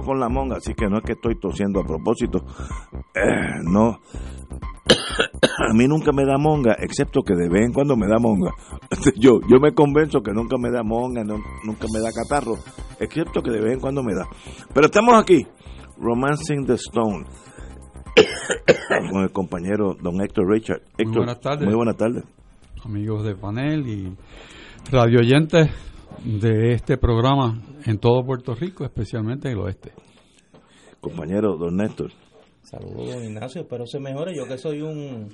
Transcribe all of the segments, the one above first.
Con la monga, así que no es que estoy tosiendo a propósito. Eh, no. a mí nunca me da monga, excepto que de vez en cuando me da monga. yo, yo me convenzo que nunca me da monga, nunca me da catarro, excepto que de vez en cuando me da. Pero estamos aquí, Romancing the Stone, con el compañero don Héctor Richard. muy buenas tardes. Muy buenas tardes. Amigos de panel y radio oyentes de este programa en todo Puerto Rico, especialmente en el oeste. Compañero don Néstor. Saludos, don Ignacio. Espero se mejore. Yo que soy un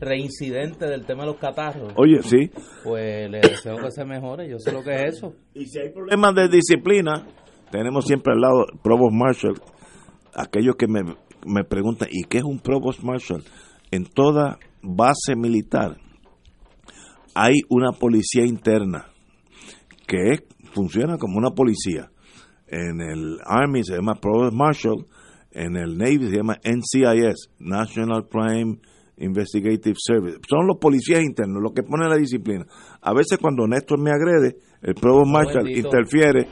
reincidente del tema de los catarros. Oye, sí. Pues le deseo que se mejore. Yo sé lo que es eso. Y si hay problemas de disciplina, tenemos siempre al lado Provost Marshall. Aquellos que me, me preguntan, ¿y qué es un Provost Marshall? En toda base militar hay una policía interna que funciona como una policía. En el Army se llama Provost Marshal, en el Navy se llama NCIS, National Crime Investigative Service. Son los policías internos los que ponen la disciplina. A veces cuando Néstor me agrede, el Provost Marshal interfiere.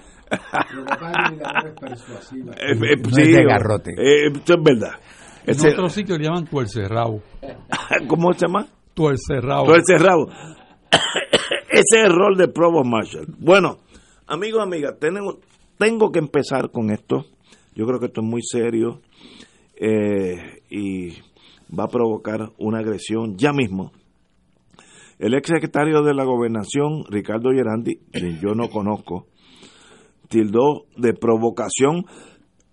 sí, esto es verdad. En otro sitio le llaman tuercerrabo. ¿Cómo se llama? Tuercerrabo. Tuercerrabo. Ese es el rol de Provost Marshall. Bueno, amigos, amigas, tenemos, tengo que empezar con esto. Yo creo que esto es muy serio eh, y va a provocar una agresión ya mismo. El ex secretario de la Gobernación, Ricardo Gerandi, quien yo no conozco, tildó de provocación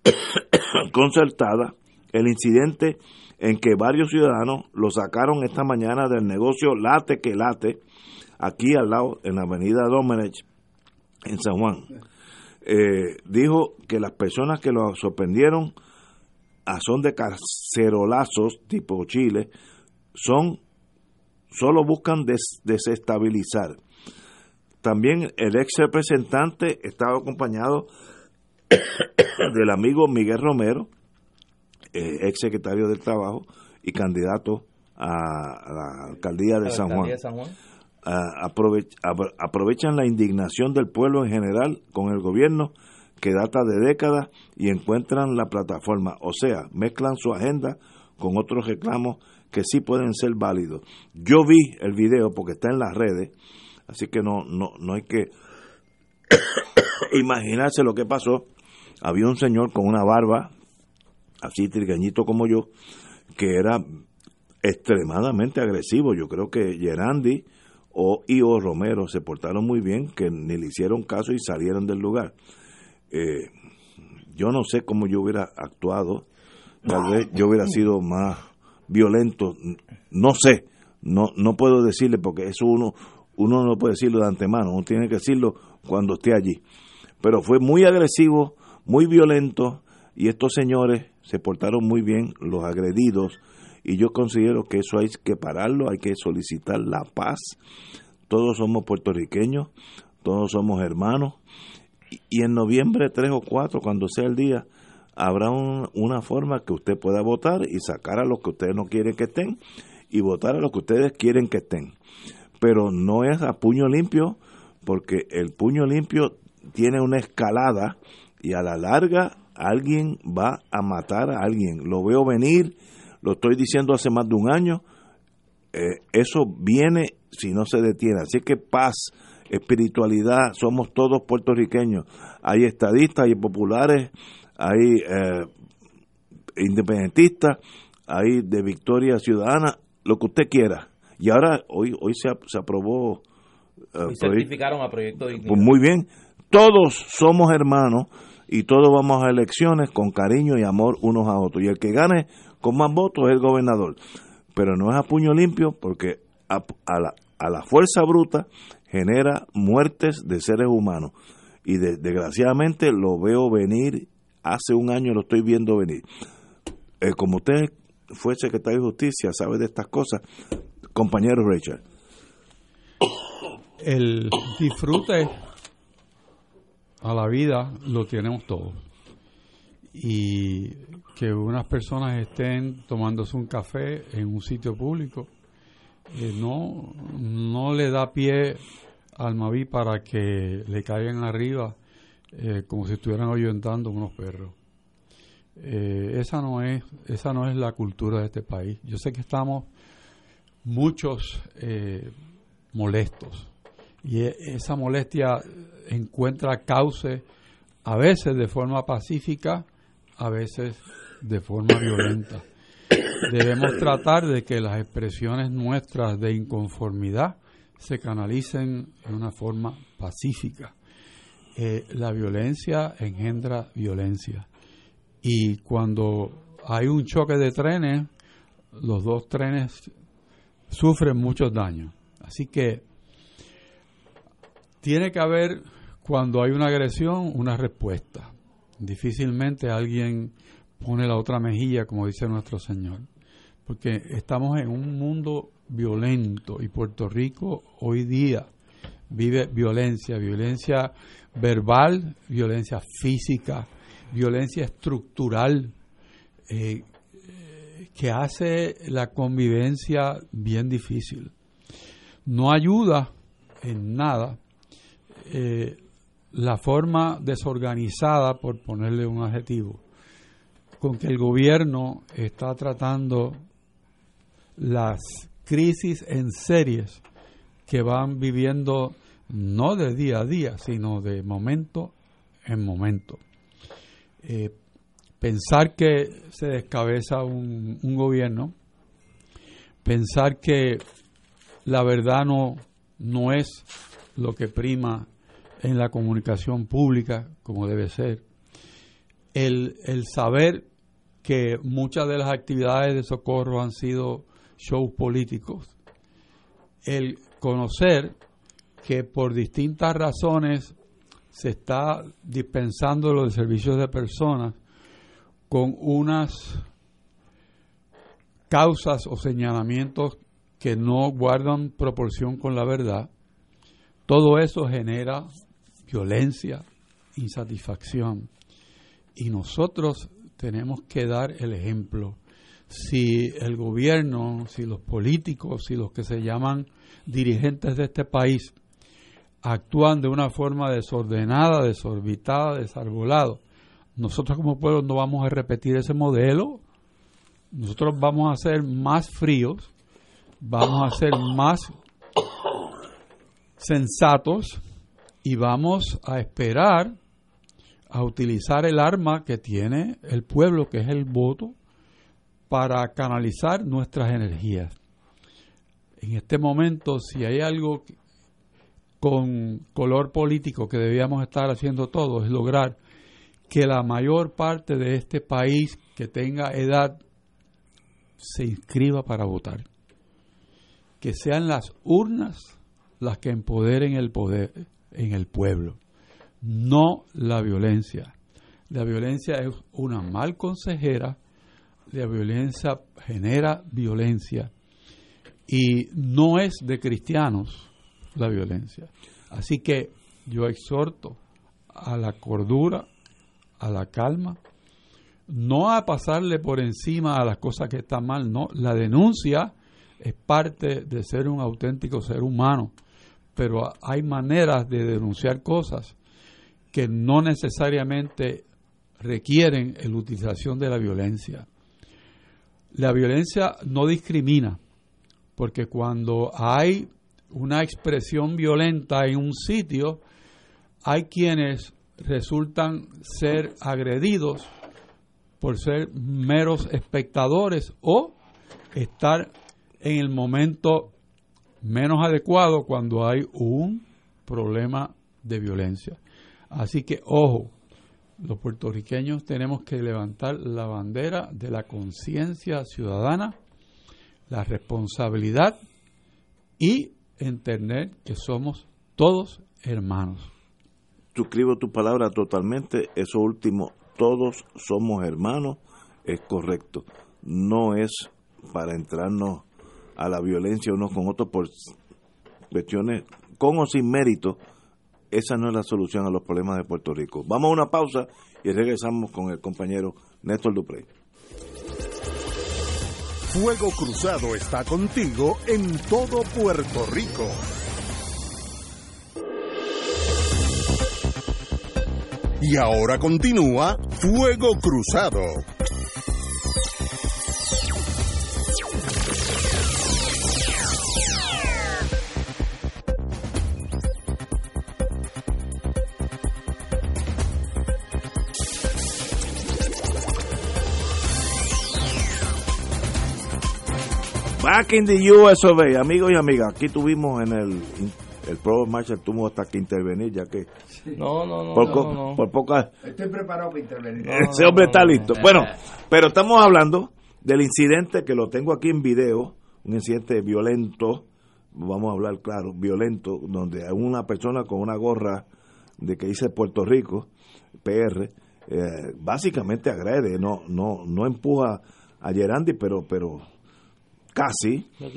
concertada el incidente en que varios ciudadanos lo sacaron esta mañana del negocio Late que Late, aquí al lado, en la avenida Domenech, en San Juan. Eh, dijo que las personas que lo sorprendieron a son de cacerolazos tipo Chile son solo buscan desestabilizar. También el ex representante estaba acompañado del amigo Miguel Romero, eh, ex secretario del Trabajo y candidato a, la alcaldía de San Juan aprovechan la indignación del pueblo en general con el gobierno que data de décadas y encuentran la plataforma, o sea, mezclan su agenda con otros reclamos que sí pueden ser válidos. Yo vi el video porque está en las redes, así que no no no hay que imaginarse lo que pasó. Había un señor con una barba así trigueñito como yo que era extremadamente agresivo. Yo creo que Gerandi o y o Romero se portaron muy bien, que ni le hicieron caso y salieron del lugar. Eh, yo no sé cómo yo hubiera actuado, tal vez yo hubiera sido más violento, no sé, no no puedo decirle porque eso uno uno no puede decirlo de antemano, uno tiene que decirlo cuando esté allí. Pero fue muy agresivo, muy violento y estos señores se portaron muy bien, los agredidos y yo considero que eso hay que pararlo, hay que solicitar la paz. Todos somos puertorriqueños, todos somos hermanos y, en noviembre 3 o 4, cuando sea el día, habrá una forma que usted pueda votar y sacar a los que ustedes no quieren que estén y votar a los que ustedes quieren que estén. Pero no es a puño limpio, porque el puño limpio tiene una escalada y a la larga alguien va a matar a alguien. Lo veo venir lo estoy diciendo hace más de un año, eh, eso viene si no se detiene. Así que paz, espiritualidad, somos todos puertorriqueños. Hay estadistas, hay populares, hay eh, independentistas, hay de Victoria Ciudadana, lo que usted quiera. Y ahora, hoy, hoy se, se aprobó. Eh, y certificaron a Proyecto de Pues muy bien, todos somos hermanos y todos vamos a elecciones con cariño y amor unos a otros. Y el que gane con más votos es el gobernador. Pero no es a puño limpio porque a, la, fuerza bruta genera muertes de seres humanos. Y desgraciadamente lo veo venir hace un año lo estoy viendo venir. Eh, como usted fue secretario de Justicia, sabe de estas cosas, compañero Richard. El disfrute a la vida lo tenemos todos. Y que unas personas estén tomándose un café en un sitio público eh, no, no le da pie al Maví para que le caigan arriba eh, como si estuvieran oyentando unos perros. Eh, esa no es esa no es la cultura de este país. Yo sé que estamos muchos molestos y e, esa molestia encuentra cauce a veces de forma pacífica, a veces de forma violenta. Debemos tratar de que las expresiones nuestras de inconformidad se canalicen en una forma pacífica. Eh, la violencia engendra violencia. Y cuando hay un choque de trenes, los dos trenes sufren muchos daños. Así que tiene que haber, cuando hay una agresión, una respuesta. Difícilmente alguien pone la otra mejilla, como dice nuestro Señor. Porque estamos en un mundo violento y Puerto Rico hoy día vive violencia, violencia verbal, violencia física, violencia estructural, eh, que hace la convivencia bien difícil. No ayuda en nada eh, la forma desorganizada, por ponerle un adjetivo, con que el gobierno está tratando las crisis en series que van viviendo no de día a día, sino de momento en momento. Eh, pensar que se descabeza un, un, gobierno, pensar que la verdad no, no es lo que prima en la comunicación pública como debe ser, el, el saber que muchas de las actividades de socorro han sido shows políticos, el conocer que por distintas razones se está dispensando los servicios de personas con unas causas o señalamientos que no guardan proporción con la verdad, todo eso genera violencia, insatisfacción. Y nosotros tenemos que dar el ejemplo. Si el gobierno, si los políticos, si los que se llaman dirigentes de este país actúan de una forma desordenada, desorbitada, desarbolado, nosotros como pueblo no vamos a repetir ese modelo, nosotros vamos a ser más fríos, vamos a ser más sensatos y vamos a esperar a utilizar el arma que tiene el pueblo, que es el voto, para canalizar nuestras energías. En este momento, si hay algo con color político que debíamos estar haciendo todos, es lograr que la mayor parte de este país que tenga edad se inscriba para votar. Que sean las urnas las que empoderen el poder en el pueblo no la violencia. La violencia es una mal consejera, la violencia genera violencia y no es de cristianos la violencia. Así que yo exhorto a la cordura, a la calma, no a pasarle por encima a las cosas que están mal, no, la denuncia es parte de ser un auténtico ser humano, pero hay maneras de denunciar cosas que no necesariamente requieren la utilización de la violencia. La violencia no discrimina, porque cuando hay una expresión violenta en un sitio, hay quienes resultan ser agredidos por ser meros espectadores o estar en el momento menos adecuado cuando hay un problema de violencia. Así que, ojo, los puertorriqueños tenemos que levantar la bandera de la conciencia ciudadana, la responsabilidad y entender que somos todos hermanos. Suscribo tu palabra totalmente, eso último todos somos hermanos, es correcto. No es para entrarnos a la violencia unos con otros por cuestiones con o sin mérito. Esa no es la solución a los problemas de Puerto Rico. Vamos a una pausa y regresamos con el compañero Néstor Duprey. Fuego Cruzado está contigo en todo Puerto Rico. Y ahora continúa Fuego Cruzado. Back in the US of A, amigos y amigas, aquí tuvimos en el el Pro Marshall tuvo hasta que intervenir ya que no no no por, no, por poca Estoy preparado para intervenir. ese hombre está listo. Bueno, pero estamos hablando del incidente que lo tengo aquí en video, un incidente violento, vamos a hablar claro, violento, donde una persona con una gorra de que dice Puerto Rico, PR, eh, básicamente agrede, no no no empuja a Gerandi, pero pero casi Lo eh,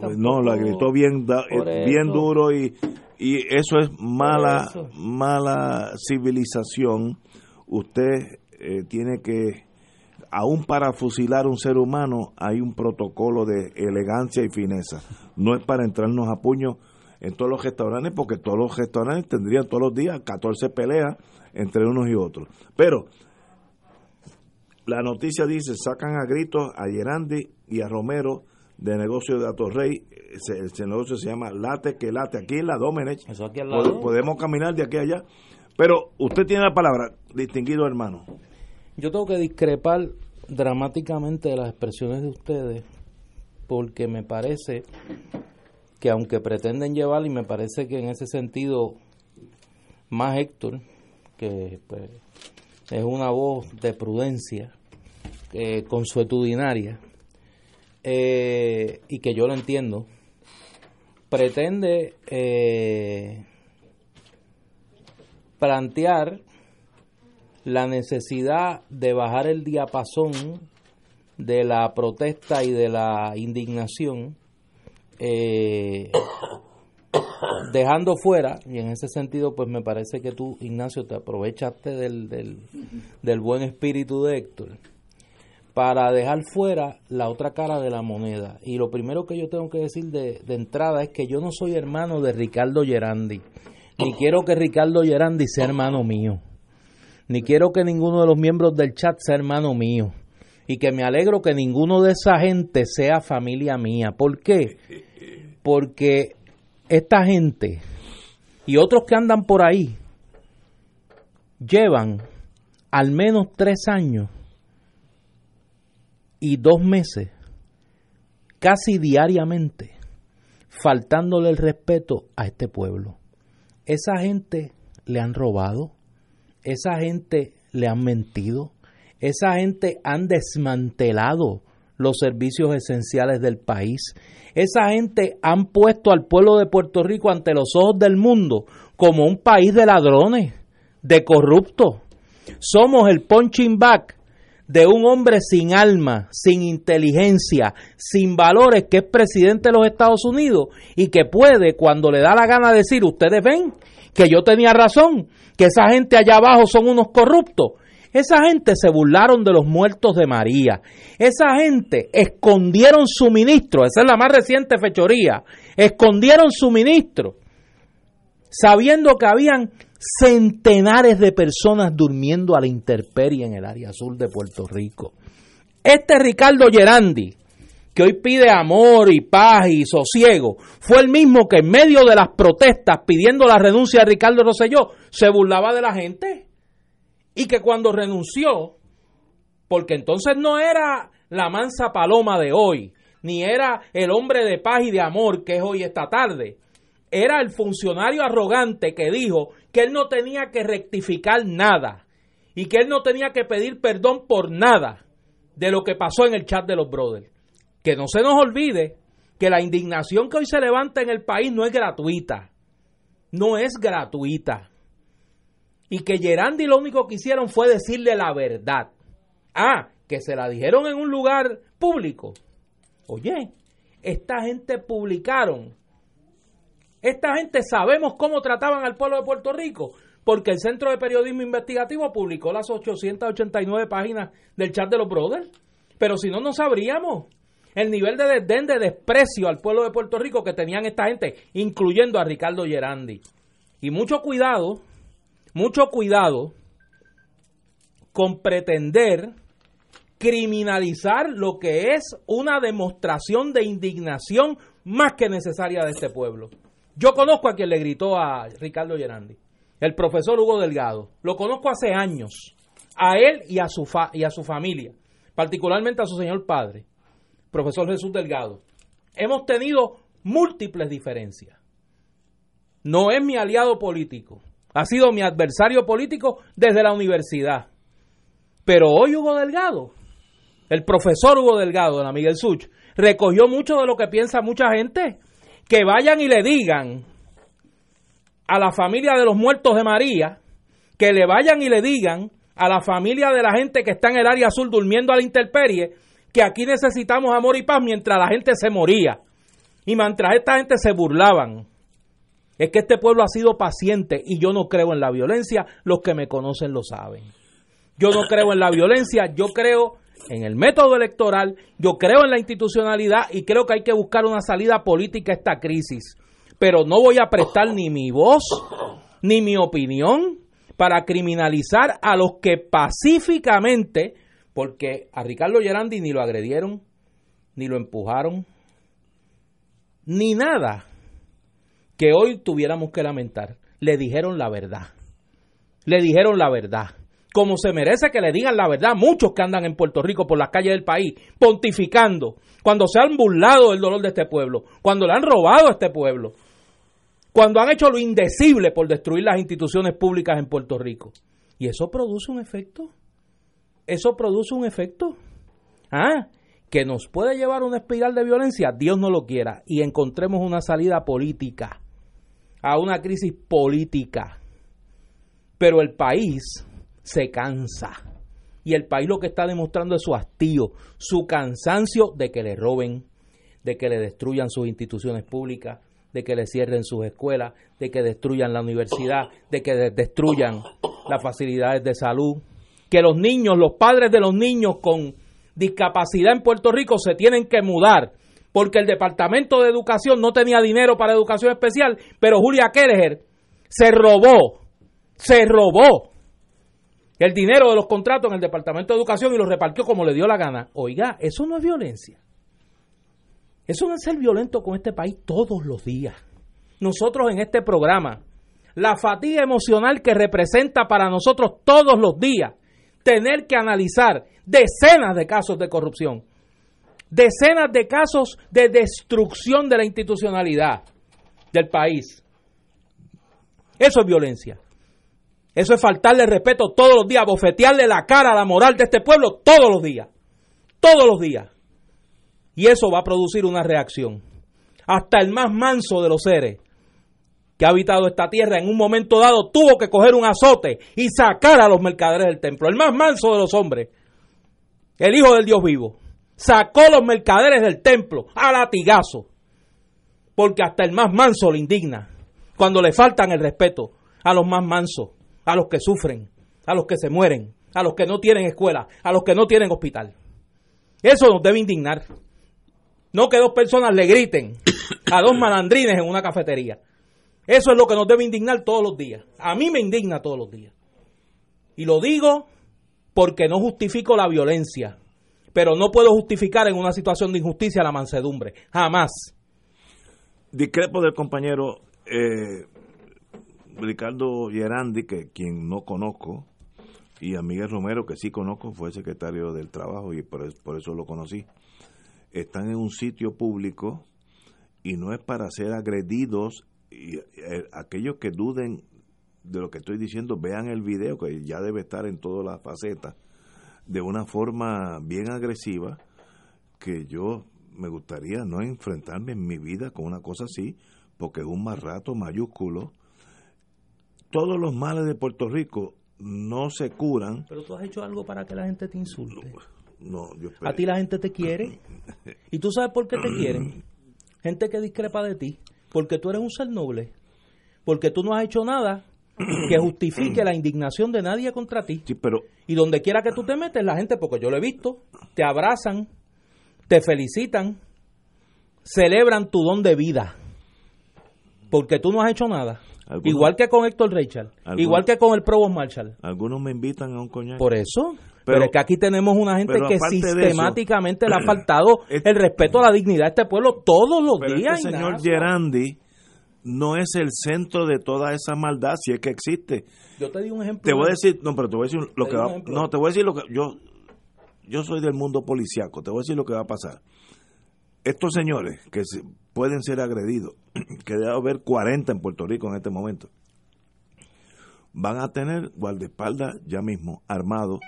pues no, la gritó bien, da- eh, bien duro y, y eso es mala, eso. mala civilización. Usted eh, tiene que, aún para fusilar un ser humano, hay un protocolo de elegancia y fineza. No es para entrarnos a puño en todos los restaurantes, porque todos los restaurantes tendrían todos los días 14 peleas entre unos y otros. Pero la noticia dice, sacan a gritos a Gerandi y a Romero de negocio de Atorrey. Ese, ese negocio se llama Late que Late. Aquí en la Domenech. Eso aquí al lado. Podemos caminar de aquí a allá. Pero usted tiene la palabra, distinguido hermano. Yo tengo que discrepar dramáticamente de las expresiones de ustedes porque me parece que aunque pretenden llevar y me parece que en ese sentido más Héctor que pues, es una voz de prudencia eh, consuetudinaria eh, y que yo lo entiendo. Pretende eh, plantear la necesidad de bajar el diapasón de la protesta y de la indignación, eh, dejando fuera, y en ese sentido pues me parece que tú, Ignacio, te aprovechaste del, del, buen espíritu de Héctor, para dejar fuera la otra cara de la moneda. Y lo primero que yo tengo que decir de, de entrada es que yo no soy hermano de Ricardo Gerandi, ni quiero que Ricardo Gerandi sea hermano mío ni quiero que ninguno de los miembros del chat sea hermano mío. Y que me alegro que ninguno de esa gente sea familia mía. ¿Por qué? Porque esta gente y otros que andan por ahí llevan al menos tres años y dos meses, casi diariamente, faltándole el respeto a este pueblo. Esa gente le han robado, esa gente le han mentido, esa gente han desmantelado los servicios esenciales del país, esa gente han puesto al pueblo de Puerto Rico ante los ojos del mundo como un país de ladrones, de corruptos. Somos el punching back de un hombre sin alma, sin inteligencia, sin valores, que es presidente de los Estados Unidos y que puede, cuando le da la gana, decir, ustedes ven que yo tenía razón, que esa gente allá abajo son unos corruptos. Esa gente se burlaron de los muertos de María. Esa gente escondieron suministro. Esa es la más reciente fechoría. Escondieron suministro. Sabiendo que habían centenares de personas durmiendo a la intemperie en el área sur de Puerto Rico. Este Ricardo Gerandi, que hoy pide amor y paz y sosiego, fue el mismo que en medio de las protestas pidiendo la renuncia de Ricardo Rosselló se burlaba de la gente. Y que cuando renunció, porque entonces no era la mansa paloma de hoy, ni era el hombre de paz y de amor que es hoy esta tarde, era el funcionario arrogante que dijo que él no tenía que rectificar nada y que él no tenía que pedir perdón por nada de lo que pasó en el chat de los brothers. Que no se nos olvide que la indignación que hoy se levanta en el país no es gratuita. No es gratuita. Y que Gerandi lo único que hicieron fue decirle la verdad. Ah, que se la dijeron en un lugar público. Oye, esta gente publicaron. Esta gente sabemos cómo trataban al pueblo de Puerto Rico, porque el Centro de Periodismo Investigativo publicó las 889 páginas del chat de los brothers. Pero si no, no sabríamos el nivel de desdén, de desprecio al pueblo de Puerto Rico que tenían esta gente, incluyendo a Ricardo Gerandi. Y mucho cuidado, mucho cuidado con pretender criminalizar lo que es una demostración de indignación más que necesaria de este pueblo. Yo conozco a quien le gritó a Ricardo Gerandi, el profesor Hugo Delgado. Lo conozco hace años, a él y a su, y a su familia, particularmente a su señor padre, profesor Jesús Delgado. Hemos tenido múltiples diferencias. No es mi aliado político, ha sido mi adversario político desde la universidad. Pero hoy Hugo Delgado el profesor Hugo Delgado de la Miguel Such, recogió mucho de lo que piensa mucha gente. Que vayan y le digan a la familia de los muertos de María, que le vayan y le digan a la familia de la gente que está en el área azul durmiendo a la intemperie, que aquí necesitamos amor y paz mientras la gente se moría. Y mientras esta gente se burlaban. Es que este pueblo ha sido paciente y yo no creo en la violencia, los que me conocen lo saben. Yo no creo en la violencia, yo creo en el método electoral, yo creo en la institucionalidad y creo que hay que buscar una salida política a esta crisis. Pero no voy a prestar ni mi voz ni mi opinión para criminalizar a los que pacíficamente, porque a Ricardo Gerandi ni lo agredieron, ni lo empujaron, ni nada que hoy tuviéramos que lamentar. Le dijeron la verdad. Le dijeron la verdad como se merece que le digan la verdad muchos que andan en Puerto Rico por las calles del país, pontificando, cuando se han burlado del dolor de este pueblo, cuando le han robado a este pueblo, cuando han hecho lo indecible por destruir las instituciones públicas en Puerto Rico. Y eso produce un efecto. Eso produce un efecto. Ah, que nos puede llevar una espiral de violencia, Dios no lo quiera, y encontremos una salida política a una crisis política. Pero el país se cansa. Y el país lo que está demostrando es su hastío, su cansancio de que le roben, de que le destruyan sus instituciones públicas, de que le cierren sus escuelas, de que destruyan la universidad, de que destruyan las facilidades de salud, que los niños, los padres de los niños con discapacidad en Puerto Rico se tienen que mudar porque el Departamento de Educación no tenía dinero para educación especial, pero Julia Kelleher se robó, se robó el dinero de los contratos en el Departamento de Educación y lo repartió como le dio la gana. Oiga, eso no es violencia. Eso no es ser violento con este país todos los días. Nosotros en este programa, la fatiga emocional que representa para nosotros todos los días tener que analizar decenas de casos de corrupción, decenas de casos de destrucción de la institucionalidad del país. Eso es violencia. Eso es faltarle respeto todos los días, bofetearle la cara a la moral de este pueblo todos los días. Todos los días. Y eso va a producir una reacción. Hasta el más manso de los seres que ha habitado esta tierra en un momento dado tuvo que coger un azote y sacar a los mercaderes del templo. El más manso de los hombres, el Hijo del Dios vivo, sacó los mercaderes del templo a latigazo. Porque hasta el más manso le indigna cuando le faltan el respeto a los más mansos a los que sufren, a los que se mueren, a los que no tienen escuela, a los que no tienen hospital. Eso nos debe indignar. No que dos personas le griten a dos malandrines en una cafetería. Eso es lo que nos debe indignar todos los días. A mí me indigna todos los días. Y lo digo porque no justifico la violencia, pero no puedo justificar en una situación de injusticia la mansedumbre. Jamás. Discrepo del compañero. Eh, Ricardo Gerandi, que quien no conozco, y a Miguel Romero, que sí conozco, fue secretario del trabajo y por, eso lo conocí, están en un sitio público y no es para ser agredidos. Y, eh, aquellos que duden de lo que estoy diciendo, vean el video que ya debe estar en todas las facetas, de una forma bien agresiva, que yo me gustaría no enfrentarme en mi vida con una cosa así, porque es un más rato mayúsculo todos los males de Puerto Rico no se curan. Pero tú has hecho algo para que la gente te insulte. No, yo A ti la gente te quiere. ¿Y tú sabes por qué te quieren? Gente que discrepa de ti. Porque tú eres un ser noble. Porque tú no has hecho nada que justifique la indignación de nadie contra ti. Sí, pero Y donde quiera que tú te metes, la gente, porque yo lo he visto, te abrazan, te felicitan, celebran tu don de vida. Porque tú no has hecho nada. Algunos- Igual que con Héctor Richard, Algunos- igual que con el Provost Marshall. algunos me invitan a un coñac. Por eso. Pero- Pero, es que aquí tenemos una gente que eso- sistemáticamente le ha faltado Este- el respeto a la dignidad de este pueblo todos los Pero días. este señor. Gerandi no es el centro de toda esa maldad, si es que existe. Yo te digo un ejemplo. Te voy a decir, no, pero te voy a decir lo que va, no, te voy a decir lo que yo yo soy del mundo policiaco, te voy a decir lo que va a pasar. Estos señores que pueden ser agredidos, que debe haber 40 en Puerto Rico en este momento, van a tener guardaespaldas ya mismo, armados,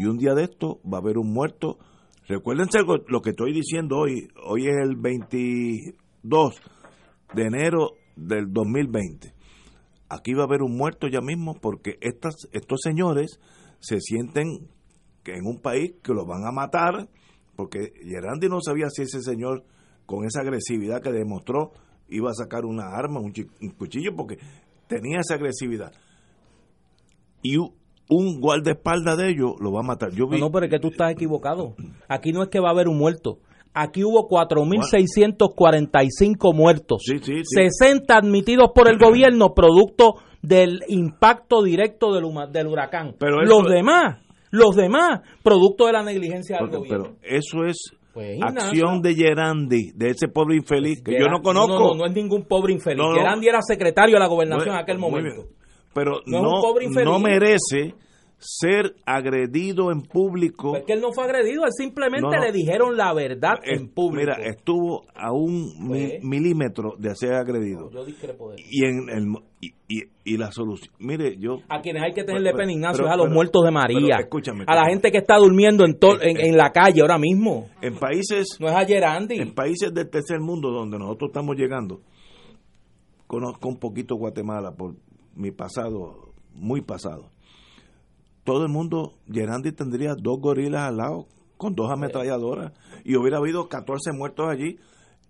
y un día de esto va a haber un muerto. Recuérdense lo que estoy diciendo hoy, hoy es el 22 de enero del 2020 aquí va a haber un muerto ya mismo porque estas, estos señores se sienten que en un país que los van a matar, porque Gerandi no sabía si ese señor con esa agresividad que demostró iba a sacar una arma, un, chi- un cuchillo, porque tenía esa agresividad. Y un guardaespaldas de ellos lo va a matar. Yo vi, No, no, pero es que tú estás equivocado. Aquí no es que va a haber un muerto. Aquí hubo 4.645 muertos. Sí, sí, sí. 60 admitidos por el gobierno producto del impacto directo del, huracán. Pero eso- los demás, los demás, producto de la negligencia del porque- gobierno. pero eso es Pues, acción de Gerandi, de ese pobre infeliz que yo Gerard- no conozco. No, no, no es ningún pobre infeliz. No. Gerandi era secretario de la gobernación No, en aquel momento. Pero No no merece ser agredido en público. Pues que él no fue agredido, él simplemente No, no. le dijeron la verdad en público. Mira, estuvo a un mi- Pues. milímetro de ser agredido. Yo discrepo de eso. Y en el y, y, y la solución, mire, yo A quienes hay que tenerle pena, Ignacio, pero- es a los pero- muertos de María. pero escúchame, a la gente que está durmiendo en, to- en, en la calle ahora mismo. en países No es a Gerandi. en países del tercer mundo donde nosotros estamos llegando, conozco un poquito Guatemala por mi pasado, muy pasado. Todo el mundo, Gerandi tendría dos gorilas al lado con dos ametralladoras y hubiera habido 14 muertos allí.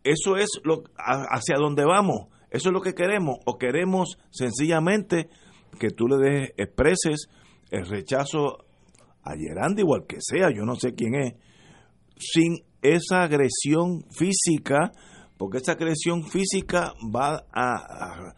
Eso es lo hacia dónde vamos. Eso es lo que queremos o queremos sencillamente que tú le des expreses el rechazo a Gerandi o al que sea, yo no sé quién es, sin esa agresión física, porque esa agresión física va a, a-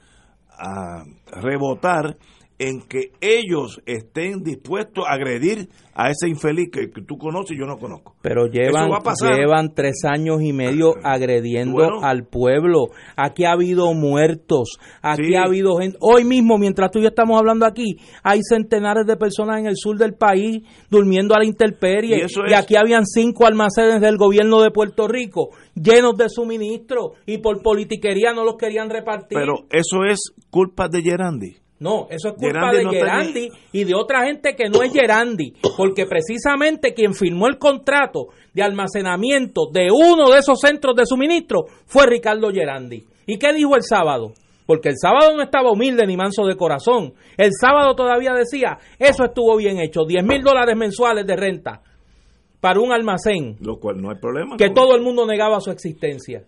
a rebotar en que ellos estén dispuestos a agredir a ese infeliz que, que tú conoces y yo no conozco. Pero llevan, llevan tres años y medio agrediendo Bueno. al pueblo. Aquí ha habido muertos. Aquí Sí. ha habido gente. Hoy mismo, mientras tú y yo estamos hablando aquí, hay centenares de personas en el sur del país durmiendo a la intemperie. Y eso y es- aquí habían cinco almacenes del gobierno de Puerto Rico llenos de suministros y por politiquería no los querían repartir. Pero eso es culpa de Gerandi. No, eso es culpa Gerandi de no Gerandi y de otra gente que no es Gerandi, porque precisamente quien firmó el contrato de almacenamiento de uno de esos centros de suministro fue Ricardo Gerandi. ¿Y qué dijo el sábado? Porque el sábado no estaba humilde ni manso de corazón. El sábado todavía decía, eso estuvo bien hecho, 10 mil dólares mensuales de renta para un almacén Lo cual no hay problema. que todo el mundo negaba su existencia.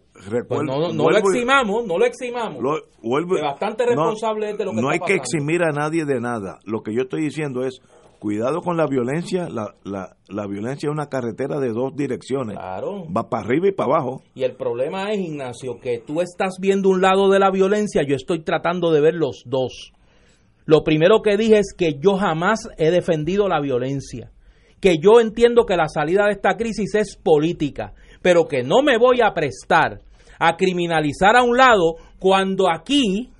Pues no, no lo eximamos, no lo eximamos. Lo- vuelvo- Que bastante responsable es de lo que no está hay que eximir a nadie de nada. Lo que yo estoy diciendo es, cuidado con la violencia. La, la, la violencia es una carretera de dos direcciones. Claro. Va para arriba y para abajo. Y el problema es, Ignacio, que tú estás viendo un lado de la violencia, yo estoy tratando de ver los dos. Lo primero que dije es que yo jamás he defendido la violencia, que yo entiendo que la salida de esta crisis es política, pero que no me voy a prestar a criminalizar a un lado cuando aquí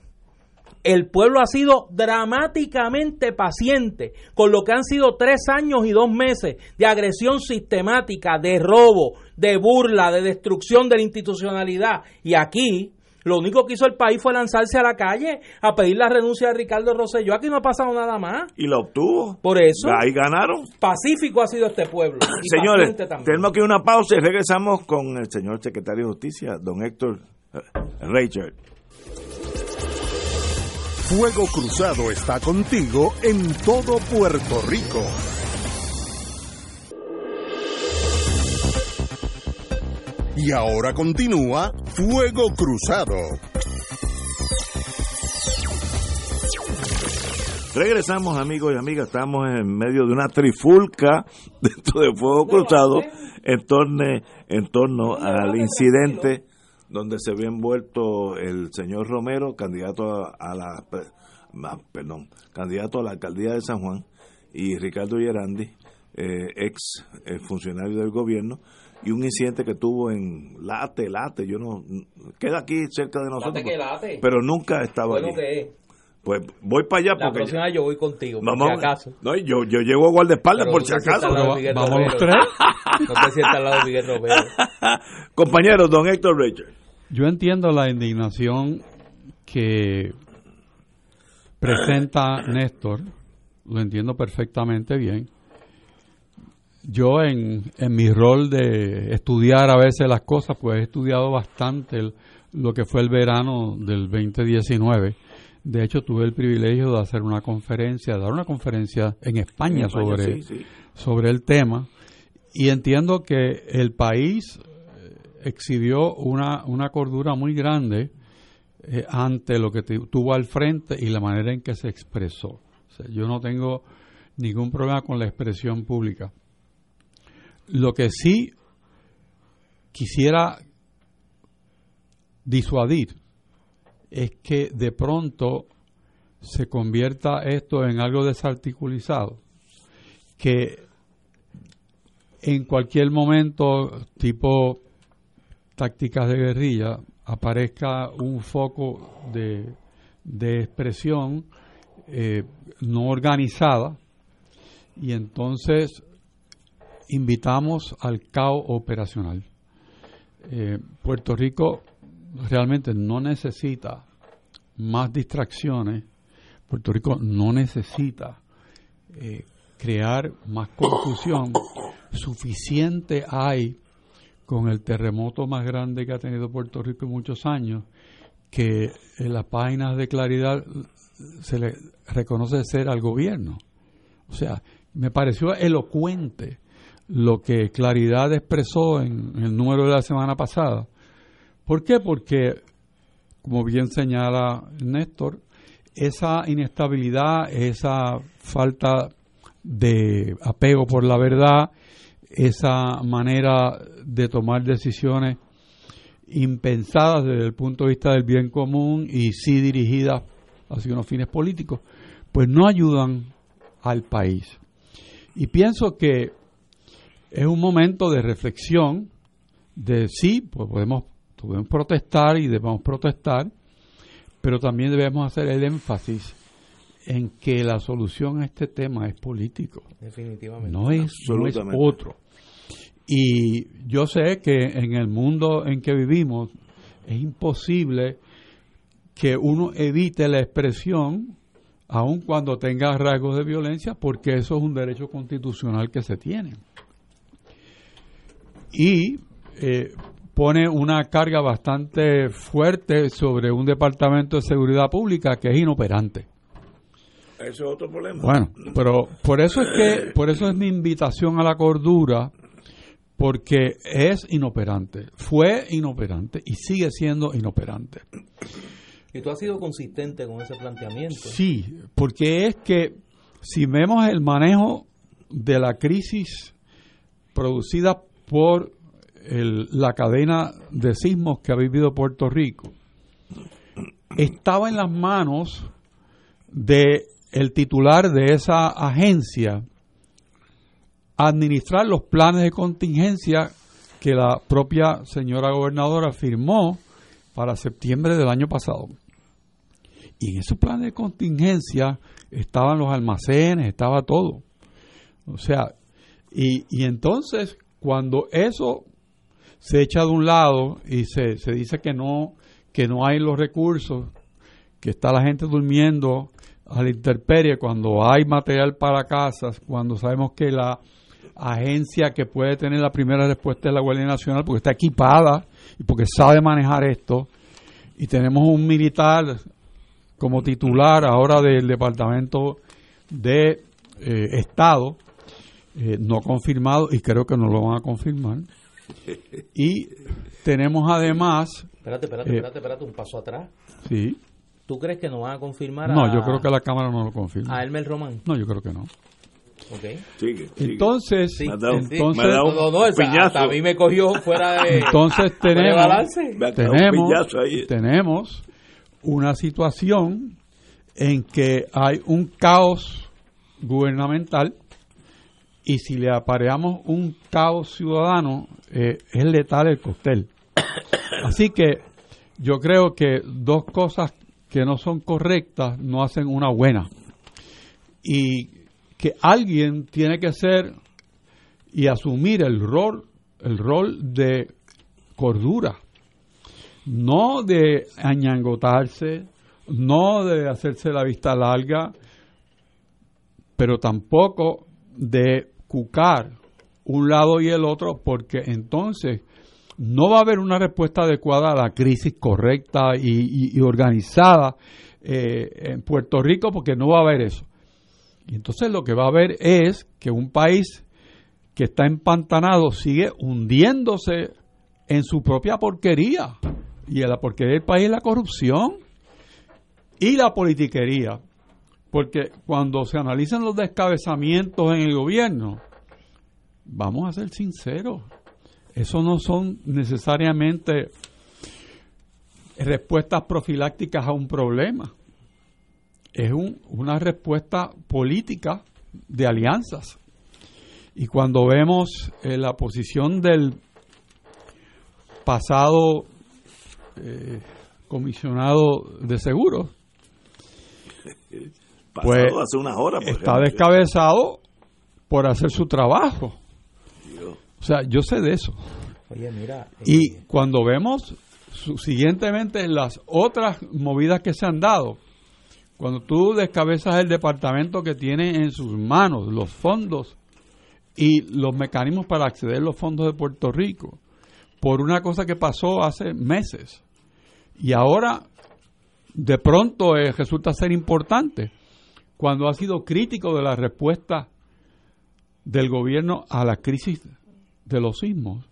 el pueblo ha sido dramáticamente paciente con lo que han sido tres años y dos meses de agresión sistemática, de robo, de burla, de destrucción de la institucionalidad. Y aquí lo único que hizo el país fue lanzarse a la calle a pedir la renuncia de Ricardo Rosselló. Aquí no ha pasado nada más. Y la obtuvo. Por eso, Ahí ganaron. pacífico ha sido este pueblo. y Señores, tenemos aquí una pausa y regresamos con el señor secretario de Justicia, don Héctor eh, Richard. Fuego Cruzado está contigo en todo Puerto Rico. Y ahora continúa Fuego Cruzado. Regresamos amigos y amigas, estamos en medio de una trifulca dentro de Fuego Cruzado en torno, en torno al incidente donde se había envuelto el señor Romero, candidato a, la perdón, candidato a la alcaldía de San Juan, y Ricardo Gerandi, eh, ex eh, funcionario del gobierno, y un incidente que tuvo en Late, Late, yo no, queda aquí cerca de nosotros, pero nunca estaba allí. Pues voy para allá porque. La próxima yo voy contigo, por si acaso. No, yo, yo llego a guardaespaldas por si acaso. Vamos los tres. No te sientas al lado de Miguel Romero. Compañero, don Héctor Richard. Yo entiendo la indignación que presenta Néstor, lo entiendo perfectamente bien. Yo en, en mi rol de estudiar a veces las cosas, pues he estudiado bastante lo que fue el verano del 2019. De hecho, tuve el privilegio de hacer una conferencia, dar una conferencia en España, sobre, sobre el tema. Y entiendo que el país exhibió una, una cordura muy grande eh, ante lo que tuvo al frente y la manera en que se expresó. yo no tengo ningún problema con la expresión pública. Lo que sí quisiera disuadir es que de pronto se convierta esto en algo desarticulizado, que en cualquier momento, tipo tácticas de guerrilla aparezca un foco de, expresión eh, no organizada y entonces invitamos al caos operacional. Eh, Puerto Rico realmente no necesita más distracciones, Puerto Rico no necesita eh, crear más confusión, suficiente hay con el terremoto más grande que ha tenido Puerto Rico en muchos años, que en las páginas de claridad se le reconoce ser al gobierno. O sea, me pareció elocuente lo que Claridad expresó en el número de la semana pasada. ¿Por qué? Porque, como bien señala Néstor, esa inestabilidad, esa falta de apego por la verdad, esa manera de tomar decisiones impensadas desde el punto de vista del bien común y sí dirigidas hacia unos fines políticos, pues no ayudan al país. Y pienso que es un momento de reflexión, de sí, pues podemos, podemos protestar y debemos protestar, pero también debemos hacer el énfasis en que la solución a este tema es político. Definitivamente. No es, no es otro. Y yo sé que en el mundo en que vivimos es imposible que uno evite la expresión aun cuando tenga rasgos de violencia, porque eso es un derecho constitucional que se tiene. Y eh, pone una carga bastante fuerte sobre un departamento de seguridad pública que es inoperante. Eso es otro problema. Bueno, pero por eso es que, por eso es mi invitación a la cordura, porque es inoperante, fue inoperante y sigue siendo inoperante. ¿Y tú has sido consistente con ese planteamiento? Sí, porque es que si vemos el manejo de la crisis producida por la cadena de sismos que ha vivido Puerto Rico, estaba en las manos de el titular de esa agencia administrar los planes de contingencia que la propia señora gobernadora firmó para septiembre del año pasado. Y en esos planes de contingencia estaban los almacenes, estaba todo. O sea, y, entonces cuando eso se echa de un lado y se, se dice que no, que no hay los recursos, que está la gente durmiendo a la intemperie, cuando hay material para casas, cuando sabemos que la agencia que puede tener la primera respuesta es la Guardia Nacional, porque está equipada y porque sabe manejar esto, y tenemos un militar como titular ahora del Departamento de eh, Estado, eh, no confirmado y creo que no lo van a confirmar. Y tenemos además... Espérate, espérate, espérate, espérate, un paso atrás. Sí. ¿Tú crees que nos van a confirmar No, yo creo que la Cámara no lo confirma. ¿A Elmer Román? No, yo creo que no. Okay. Sigue, sigue. Entonces, Sí, entonces, me ha dado un no, no, esa- piñazo. hasta a mí me cogió fuera de, entonces fuera de tenemos, balance. Me ha dado un tenemos, tenemos una situación en que hay un caos gubernamental y si le apareamos un caos ciudadano eh, es letal el cóctel. Así que yo creo que dos cosas que no son correctas no hacen una buena. Y que alguien tiene que ser y asumir el rol, el rol de cordura, no de añangotarse, no de hacerse la vista larga, pero tampoco de cucar un lado y el otro, porque entonces no va a haber una respuesta adecuada a la crisis correcta y, organizada eh, en Puerto Rico, porque no va a haber eso. Y entonces lo que va a haber es que un país que está empantanado sigue hundiéndose en su propia porquería. Y en la porquería del país es la corrupción y la politiquería. Porque cuando se analizan los descabezamientos en el gobierno, vamos a ser sinceros, eso no son necesariamente respuestas profilácticas a un problema. Es un- una respuesta política de alianzas. Y cuando vemos eh, la posición del pasado eh, comisionado de seguros, Pasado pues, hace unas horas. por está ejemplo. descabezado por hacer su trabajo. Dios. O sea, yo sé de eso. Oye, mira. eh, Y cuando vemos subsiguientemente las otras movidas que se han dado, cuando tú descabezas el departamento que tiene en sus manos los fondos y los mecanismos para acceder a los fondos de Puerto Rico, por una cosa que pasó hace meses, y ahora de pronto eh, resulta ser importante, cuando ha sido crítico de la respuesta del gobierno a la crisis de los sismos,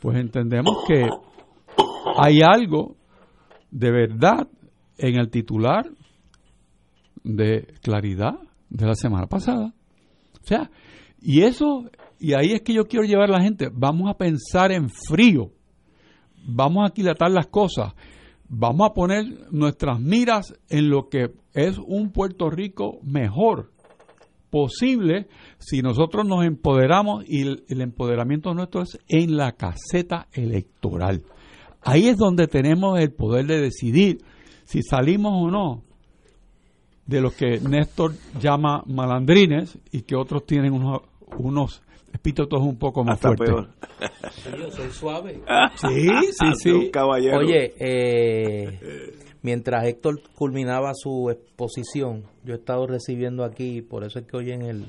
pues entendemos que hay algo de verdad en el titular de claridad de la semana pasada. O sea, y eso, y ahí es que yo quiero llevar a la gente, vamos a pensar en frío, vamos a aquilatar las cosas, vamos a poner nuestras miras en lo que es un Puerto Rico mejor posible si nosotros nos empoderamos y el, el empoderamiento nuestro es en la caseta electoral. Ahí es donde tenemos el poder de decidir si salimos o no de lo que Néstor llama malandrines y que otros tienen unos, unos epítetos un poco más Hasta fuertes. peor. sí, yo soy suave. Sí, sí, sí. caballero. Oye, eh, mientras Héctor culminaba su exposición, yo he estado recibiendo aquí, por eso es que oyen el,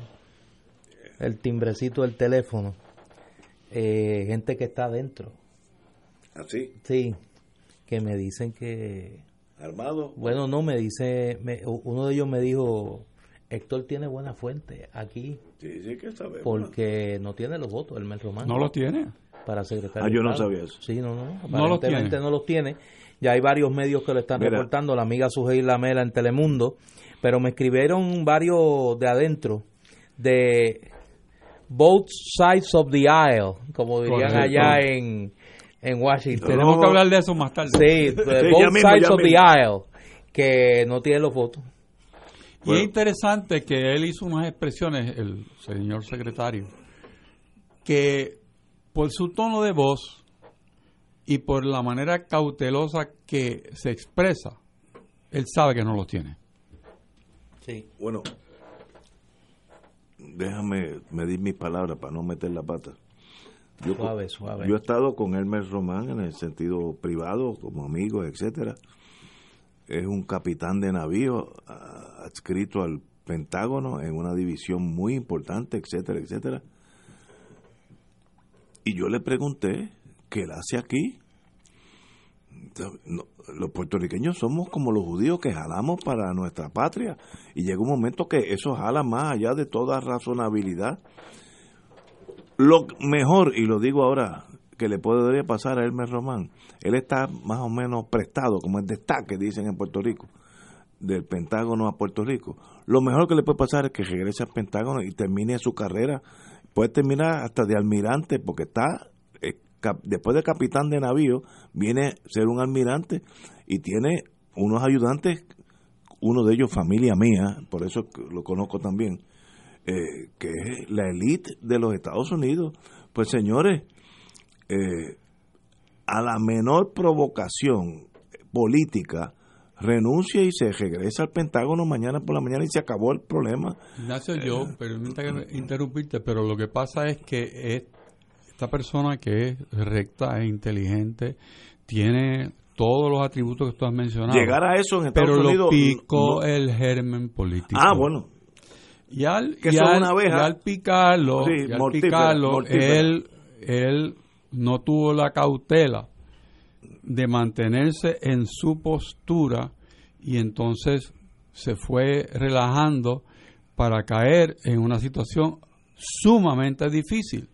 el timbrecito del teléfono, eh, gente que está adentro, Así, sí, que me dicen que, armado. bueno, no, me dice, me- uno de ellos me dijo, Héctor tiene buena fuente aquí, Sí, sí que sabemos. porque no tiene los votos, el Mel Román. No lo tiene. para secretario. Ah, yo no sabía eso. Sí, no, no. No los tiene. no los tiene. Ya hay varios medios que lo están Mira. reportando, la amiga Sujei Lamela en Telemundo, pero me escribieron varios de adentro, de both sides of the aisle, como dirían Correcto. allá en, en Washington. Tenemos que hablar de eso más tarde. Sí, de ya both mismo, sides of the aisle, que no tienen los votos. Y Bueno. es interesante que él hizo unas expresiones, el señor secretario, que por su tono de voz y por la manera cautelosa que se expresa, él sabe que no los tiene. Sí. Bueno, déjame medir mis palabras para no meter la pata. Yo, Suave, suave. yo he estado con Hermes Román en el sentido privado, como amigo, etcétera. Es un capitán de navío ah, adscrito al Pentágono en una división muy importante, etcétera, etcétera. Y yo le pregunté qué él hace aquí. los puertorriqueños somos como los judíos que jalamos para nuestra patria y llega un momento que eso jala más allá de toda razonabilidad. Lo mejor, y lo digo ahora, que le podría pasar a Hermes Román, él está más o menos prestado, como el destaque, dicen en Puerto Rico, del Pentágono a Puerto Rico. Lo mejor que le puede pasar es que regrese al Pentágono y termine su carrera. Puede terminar hasta de almirante, porque está después de capitán de navío, viene a ser un almirante y tiene unos ayudantes, uno de ellos familia mía, por eso lo conozco también, eh, que es la élite de los Estados Unidos. Pues señores, eh, a la menor provocación política, renuncia y se regresa al Pentágono mañana por la mañana y se acabó el problema. Ignacio, yo, eh, permítame interrumpirte, pero lo que pasa es que es esta persona que es recta e inteligente tiene todos los atributos que tú has mencionado. Llegar a eso en Estados pero Unidos. Pero picó el germen político. Ah, bueno. Y al, y al, picarlo, picarlo él, él no tuvo la cautela de mantenerse en su postura y entonces se fue relajando para caer en una situación sumamente difícil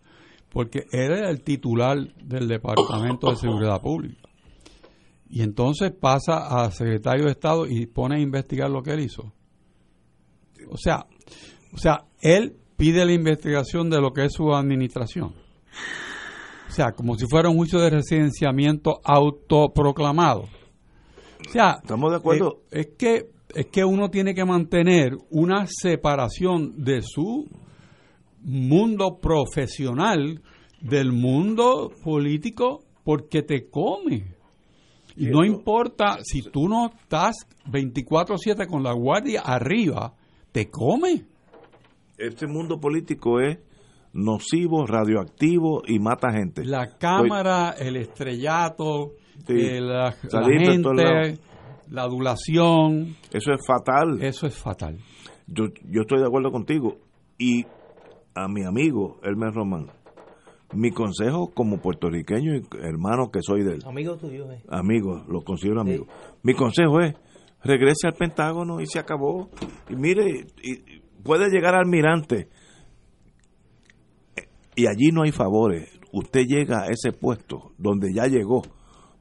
porque era el titular del Departamento de Seguridad Pública. Y entonces pasa a secretario de Estado y pone a investigar lo que él hizo. O sea, o sea, él pide la investigación de lo que es su administración. O sea, como si fuera un juicio de residenciamiento autoproclamado. O sea, estamos de acuerdo. Eh, es que es que uno tiene que mantener una separación de su mundo profesional del mundo político porque te come. Y no importa si tú no estás 24/7 con la guardia arriba, te come. Este mundo político es nocivo, radioactivo y mata gente. La cámara, el estrellato, eh, la, gente, la adulación. Eso es fatal. Eso es fatal. Yo, yo estoy de acuerdo contigo. Y a mi amigo Elmer Román, mi consejo como puertorriqueño y hermano que soy de él. Amigo tuyo, eh. Amigo, lo considero amigo. Mi consejo es, regrese al Pentágono y se acabó. Y mire, y puede llegar al almirante. Y allí no hay favores. Usted llega a ese puesto donde ya llegó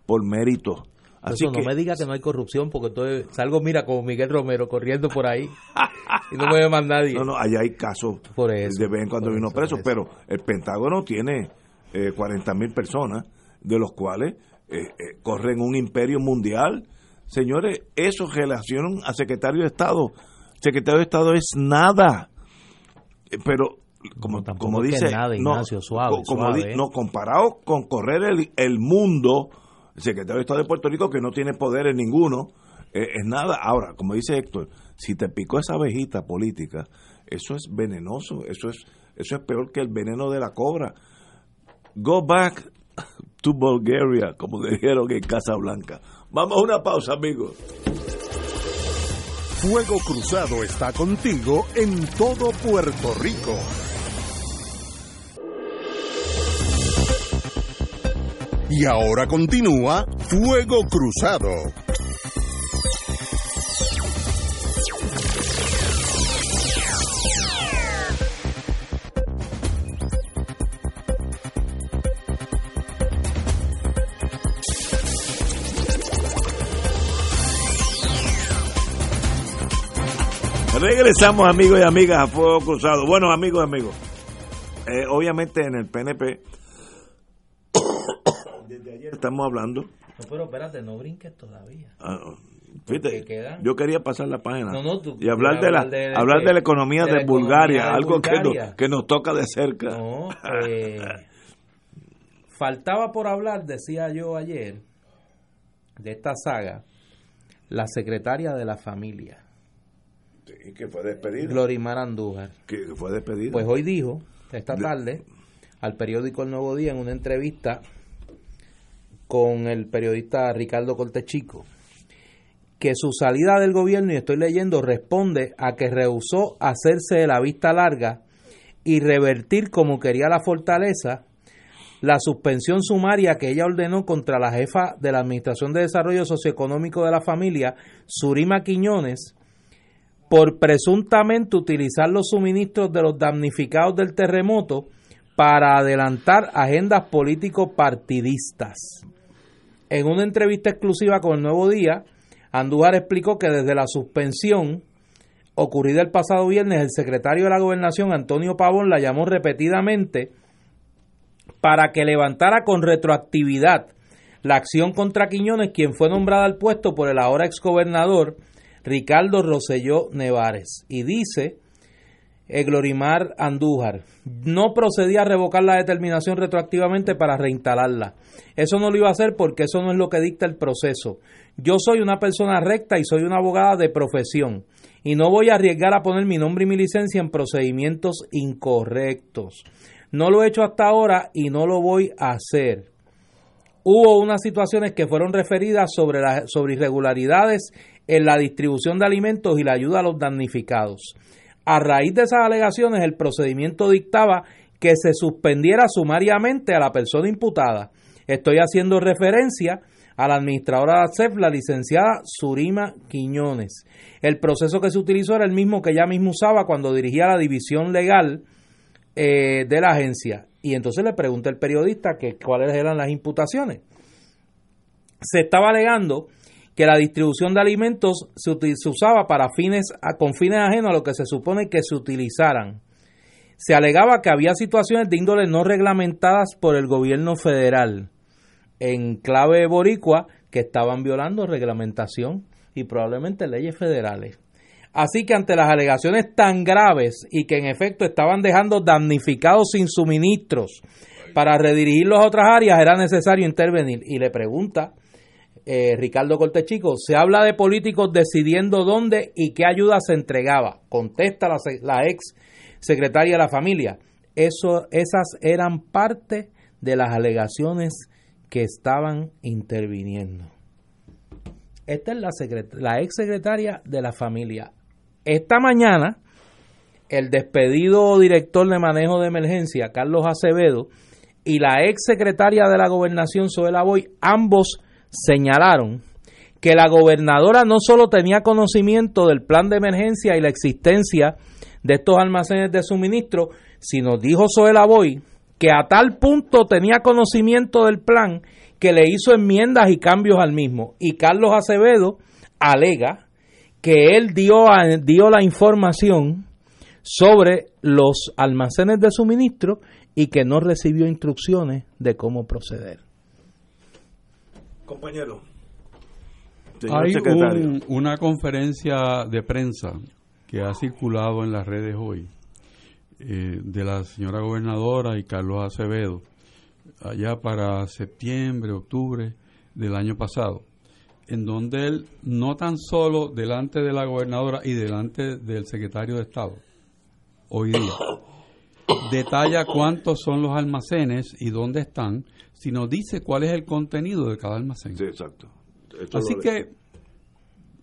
por mérito Así que, no me diga que no hay corrupción, porque entonces salgo, mira, como Miguel Romero corriendo por ahí y no me ve más nadie. No, no, allá hay casos por eso, de vez en cuando vino preso, pero el Pentágono tiene eh, 40 mil personas, de los cuales eh, eh, corren un imperio mundial. Señores, eso relacionan a secretario de Estado. Secretario de Estado es nada. Eh, pero como, como dice, nada, Ignacio, suave, como no comparado con correr el, el mundo el secretario de Estado de Puerto Rico que no tiene poderes ninguno, eh, es nada. Ahora, como dice Héctor, si te picó esa abejita política, eso es venenoso, eso es, eso es peor que el veneno de la cobra. Go back to Bulgaria, como dijeron en Casablanca. Vamos a una pausa, amigos. Fuego Cruzado está contigo en todo Puerto Rico. Y ahora continúa Fuego Cruzado. Regresamos amigos y amigas a Fuego Cruzado. Bueno amigos y amigos, eh, obviamente en el PNP estamos hablando. No, pero espérate, no brinques todavía. Ah, yo quería pasar la página y hablar de la hablar de la economía de, Bulgaria, algo Que, nos, que nos toca de cerca. No, eh, faltaba por hablar, decía yo ayer, de esta saga, la secretaria de la familia. Sí, que fue despedida. Glorimar Andújar. Que fue despedida. Pues hoy dijo, esta tarde, al periódico El Nuevo Día, en una entrevista con el periodista Ricardo Cortechico, que su salida del gobierno, y estoy leyendo, responde a que rehusó hacerse de la vista larga y revertir como quería la fortaleza la suspensión sumaria que ella ordenó contra la jefa de la Administración de Desarrollo Socioeconómico de la Familia, Surima Quiñones, por presuntamente utilizar los suministros de los damnificados del terremoto para adelantar agendas político-partidistas. En una entrevista exclusiva con el Nuevo Día, Andújar explicó que desde la suspensión ocurrida el pasado viernes, el secretario de la Gobernación, Antonio Pavón, la llamó repetidamente para que levantara con retroactividad la acción contra Quiñones, quien fue nombrada al puesto por el ahora exgobernador Ricardo Rosselló Nevares. Y dice Glorimar Andújar, no procedía a revocar la determinación retroactivamente para reinstalarla. Eso no lo iba a hacer porque eso no es lo que dicta el proceso. Yo soy una persona recta y soy una abogada de profesión y no voy a arriesgar a poner mi nombre y mi licencia en procedimientos incorrectos. No lo he hecho hasta ahora y no lo voy a hacer. Hubo unas situaciones que fueron referidas sobre, sobre irregularidades en la distribución de alimentos y la ayuda a los damnificados. A raíz de esas alegaciones, el procedimiento dictaba que se suspendiera sumariamente a la persona imputada. Estoy haciendo referencia a la administradora de CEF, la licenciada Surima Quiñones. El proceso que se utilizó era el mismo que ella misma usaba cuando dirigía la división legal eh, de la agencia. Y entonces le pregunta el periodista que cuáles eran las imputaciones. Se estaba alegando que la distribución de alimentos se, usaba para fines con fines ajenos a lo que se supone que se utilizaran. Se alegaba que había situaciones de índole no reglamentadas por el gobierno federal en clave boricua que estaban violando reglamentación y probablemente leyes federales. Así que ante las alegaciones tan graves y que en efecto estaban dejando damnificados sin suministros para redirigirlos a otras áreas, era necesario intervenir. Y le pregunta eh, Ricardo Cortechico, se habla de políticos decidiendo dónde y qué ayuda se entregaba. Contesta la, ex secretaria de la familia. Eso, esas eran parte de las alegaciones que estaban interviniendo. Esta es la, la ex secretaria de la familia. Esta mañana, el despedido director de manejo de emergencia, Carlos Acevedo, y la ex secretaria de la gobernación, Zoela Boy, ambos señalaron que la gobernadora no solo tenía conocimiento del plan de emergencia y la existencia de estos almacenes de suministro, sino dijo Zoela Boy que a tal punto tenía conocimiento del plan que le hizo enmiendas y cambios al mismo. Y Carlos Acevedo alega que él dio, dio la información sobre los almacenes de suministro y que no recibió instrucciones de cómo proceder. Compañero. Hay una conferencia de prensa que ha circulado en las redes hoy eh, de la señora gobernadora y Carlos Acevedo, allá para septiembre, octubre del año pasado, en donde él no tan solo delante de la gobernadora y delante del secretario de Estado, hoy día, detalla cuántos son los almacenes y dónde están, sino dice cuál es el contenido de cada almacén. Sí, exacto. Así que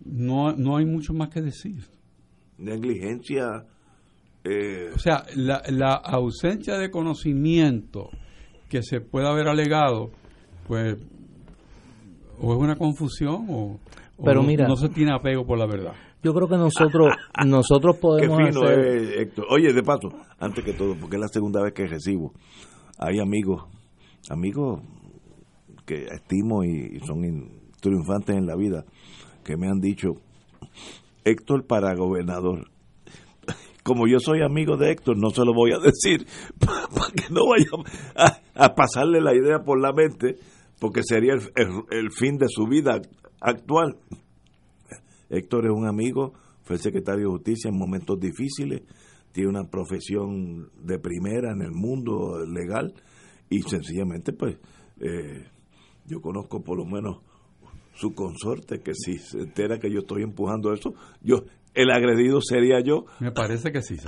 no, no hay mucho más que decir. Negligencia. Eh, o sea, la, la ausencia de conocimiento que se pueda haber alegado, pues, o es una confusión o, Pero mira, no se tiene apego por la verdad. Yo creo que nosotros nosotros podemos Qué fino Héctor. Oye, de paso, antes que todo, porque es la segunda vez que recibo, hay amigos, amigos que estimo y, son triunfantes en la vida, que me han dicho, Héctor para gobernador. Como yo soy amigo de Héctor, no se lo voy a decir para que no vaya a, pasarle la idea por la mente, porque sería el fin de su vida actual. Héctor es un amigo, fue secretario de Justicia en momentos difíciles, tiene una profesión de primera en el mundo legal y sencillamente pues eh, yo conozco por lo menos su consorte que si se entera que yo estoy empujando eso, yo el agredido sería yo. Me parece que sí.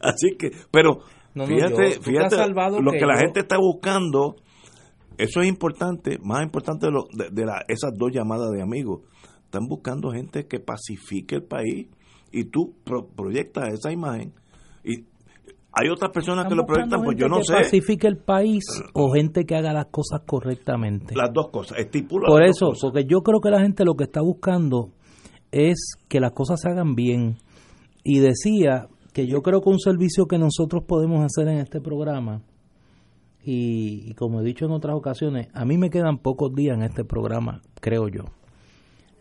Así que, pero fíjate, fíjate lo que, la gente está buscando, eso es importante, más importante de, lo, de, esas dos llamadas de amigos están buscando gente que pacifique el país y tú proyectas esa imagen hay otras personas que lo proyectan, pues yo no que sé. pacifique el país o gente que haga las cosas correctamente. Las dos cosas, estipula Por eso, cosas. porque yo creo que la gente lo que está buscando es que las cosas se hagan bien. Y decía que yo creo que un servicio que nosotros podemos hacer en este programa, y, y como he dicho en otras ocasiones, a mí me quedan pocos días en este programa, creo yo.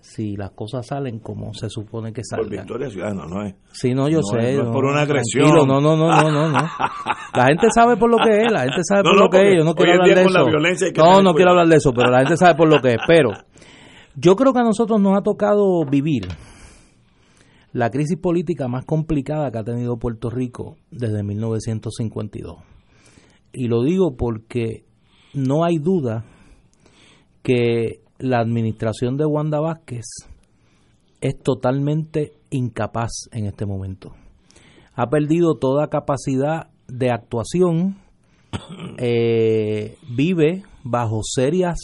Si las cosas salen como se supone que Por salgan. Victoria Ciudadana, ¿no es? Sí, no, yo No, sé. no es por una agresión. tranquilo, no, no, no, no, no, no. La gente sabe por lo que es, la gente sabe No, por no, lo que es. Yo no quiero hablar de eso. No, no quiero cuidado. hablar de eso, pero la gente sabe por lo que es. Pero yo creo que a nosotros nos ha tocado vivir la crisis política más complicada que ha tenido Puerto Rico desde 1952. Y lo digo porque no hay duda que la administración de Wanda Vázquez es totalmente incapaz en este momento. Ha perdido toda capacidad de actuación, eh, vive bajo serias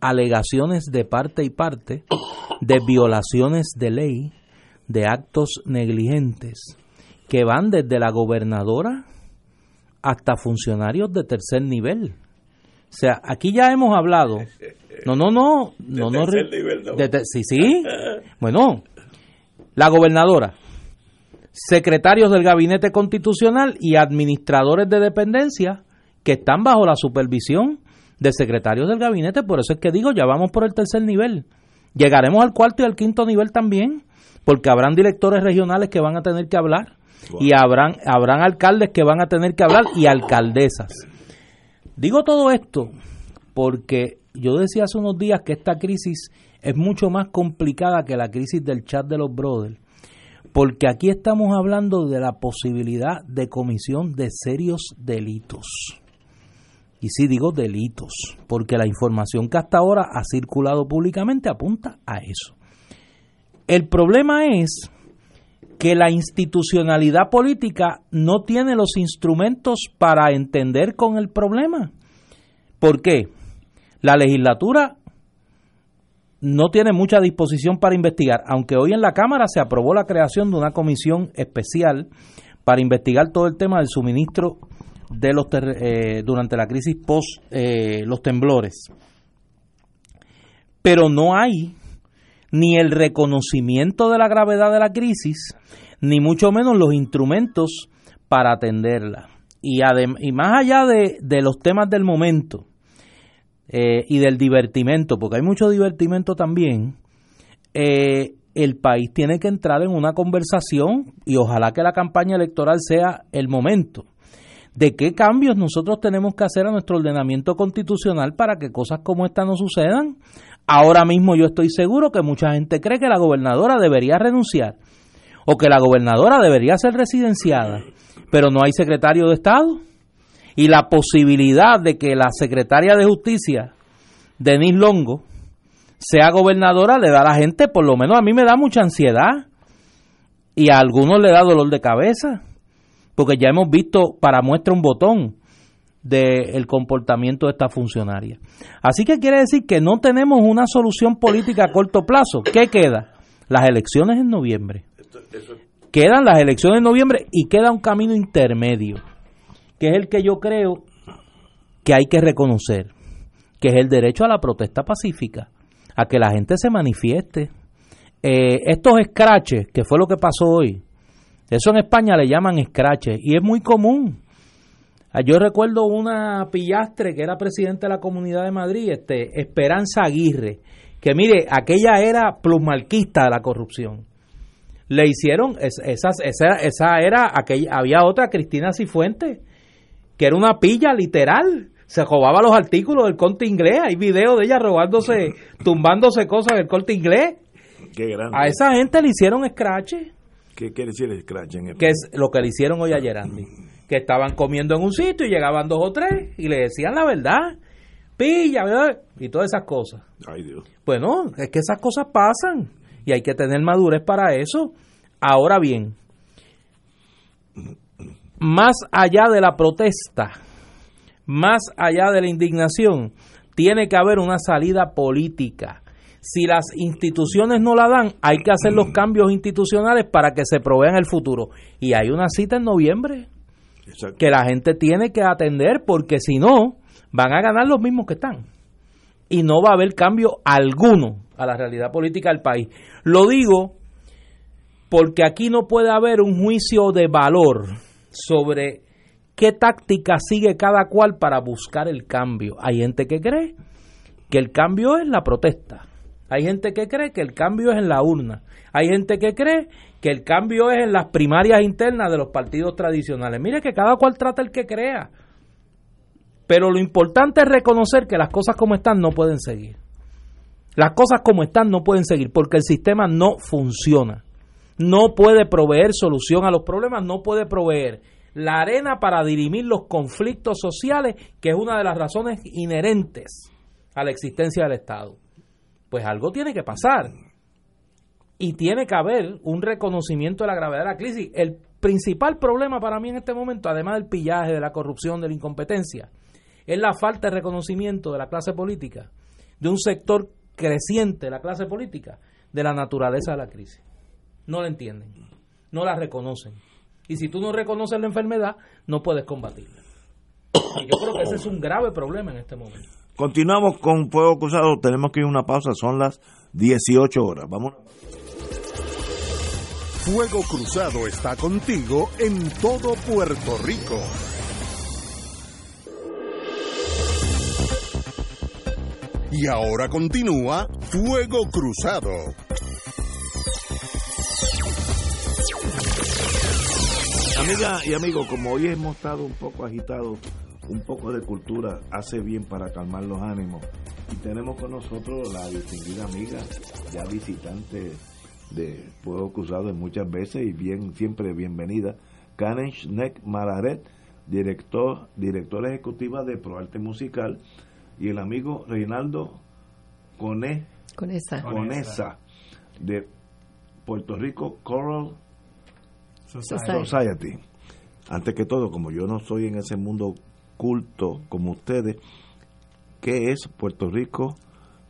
alegaciones de parte y parte de violaciones de ley, de actos negligentes, que van desde la gobernadora hasta funcionarios de tercer nivel. O sea, aquí ya hemos hablado. No, no, no, no, no. no. de sí, sí. Bueno, la gobernadora, secretarios del gabinete constitucional y administradores de dependencia que están bajo la supervisión de secretarios del gabinete. Por eso es que digo, ya vamos por el tercer nivel. Llegaremos al cuarto y al quinto nivel también, porque habrán directores regionales que van a tener que hablar y habrán, habrán alcaldes que van a tener que hablar y alcaldesas. Digo todo esto porque yo decía hace unos días que esta crisis es mucho más complicada que la crisis del chat de los brothers, porque aquí estamos hablando de la posibilidad de comisión de serios delitos. Y sí digo delitos, porque la información que hasta ahora ha circulado públicamente apunta a eso. El problema es que la institucionalidad política no tiene los instrumentos para entender con el problema. ¿Por qué? La legislatura no tiene mucha disposición para investigar, aunque hoy en la Cámara se aprobó la creación de una comisión especial para investigar todo el tema del suministro de los eh, durante la crisis post eh, los temblores. Pero no hay ni el reconocimiento de la gravedad de la crisis, ni mucho menos los instrumentos para atenderla. Y, y más allá de los temas del momento eh, y del divertimento, porque hay mucho divertimento también, eh, el país tiene que entrar en una conversación y ojalá que la campaña electoral sea el momento de qué cambios nosotros tenemos que hacer a nuestro ordenamiento constitucional para que cosas como esta no sucedan. Ahora mismo yo estoy seguro que mucha gente cree que la gobernadora debería renunciar o que la gobernadora debería ser residenciada, pero no hay secretario de Estado. Y la posibilidad de que la secretaria de Justicia, Denise Longo, sea gobernadora le da a la gente, por lo menos a mí me da mucha ansiedad y a algunos le da dolor de cabeza porque ya hemos visto para muestra un botón del comportamiento de esta funcionaria. Así que quiere decir que no tenemos una solución política a corto plazo. ¿Qué queda? Las elecciones en noviembre. Quedan las elecciones en noviembre y queda un camino intermedio, que es el que yo creo que hay que reconocer, que es el derecho a la protesta pacífica, a que la gente se manifieste. Eh, estos escraches, que fue lo que pasó hoy, eso en España le llaman escrache y es muy común. Ah, Yo recuerdo una pillastre que era presidente de la Comunidad de Madrid, este Esperanza Aguirre, que mire, aquella era plusmarquista de la corrupción. Le hicieron, es- esas, esa, esa era, aquella, había otra, Cristina Cifuentes, que era una pilla literal. Se robaba los artículos del corte inglés. Hay videos de ella robándose, tumbándose cosas del corte inglés. Qué grande. A esa gente le hicieron escrache ¿Qué quiere decir el scratch en que es lo que le hicieron hoy ayer Andy, que estaban comiendo en un sitio y llegaban dos o tres y le decían la verdad, pilla, ¿verdad? y todas esas cosas. Ay, Dios. Bueno, es que esas cosas pasan y hay que tener madurez para eso. Ahora bien, más allá de la protesta, más allá de la indignación, tiene que haber una salida política. Si las instituciones no la dan, hay que hacer los cambios institucionales para que se provean el futuro. Y hay una cita en noviembre. que la gente tiene que atender porque si no, van a ganar los mismos que están. Y no va a haber cambio alguno a la realidad política del país. Lo digo porque aquí no puede haber un juicio de valor sobre qué táctica sigue cada cual para buscar el cambio. Hay gente que cree que el cambio es la protesta. Hay gente que cree que el cambio es en la urna. Hay gente que cree que el cambio es en las primarias internas de los partidos tradicionales. Mire que cada cual trata el que crea. Pero lo importante es reconocer que las cosas como están no pueden seguir. Las cosas como están no pueden seguir porque el sistema no funciona. No puede proveer solución a los problemas, no puede proveer la arena para dirimir los conflictos sociales, que es una de las razones inherentes a la existencia del Estado. Pues algo tiene que pasar. Y tiene que haber un reconocimiento de la gravedad de la crisis. El principal problema para mí en este momento, además del pillaje, de la corrupción, de la incompetencia, es la falta de reconocimiento de la clase política, de un sector creciente de la clase política, de la naturaleza de la crisis. No la entienden, no la reconocen. Y si tú no reconoces la enfermedad, no puedes combatirla. Y yo creo que ese es un grave problema en este momento. Continuamos con Fuego Cruzado. Tenemos que ir a una pausa. Son las 18 horas. Vamos. Fuego Cruzado está contigo en todo Puerto Rico. Y ahora continúa Fuego Cruzado. Amiga y amigo, como hoy hemos estado un poco agitados, un poco de cultura hace bien para calmar los ánimos. Y tenemos con nosotros la distinguida amiga, ya visitante de Fuego Cruzado muchas veces y bien siempre bienvenida, Karen Schneck Mararet, director, directora ejecutiva de ProArte Musical y el amigo Reinaldo Cone, Conesa. Conesa de Puerto Rico Coral Society. Society. Antes que todo, como yo no soy en ese mundo culto como ustedes, ¿qué es Puerto Rico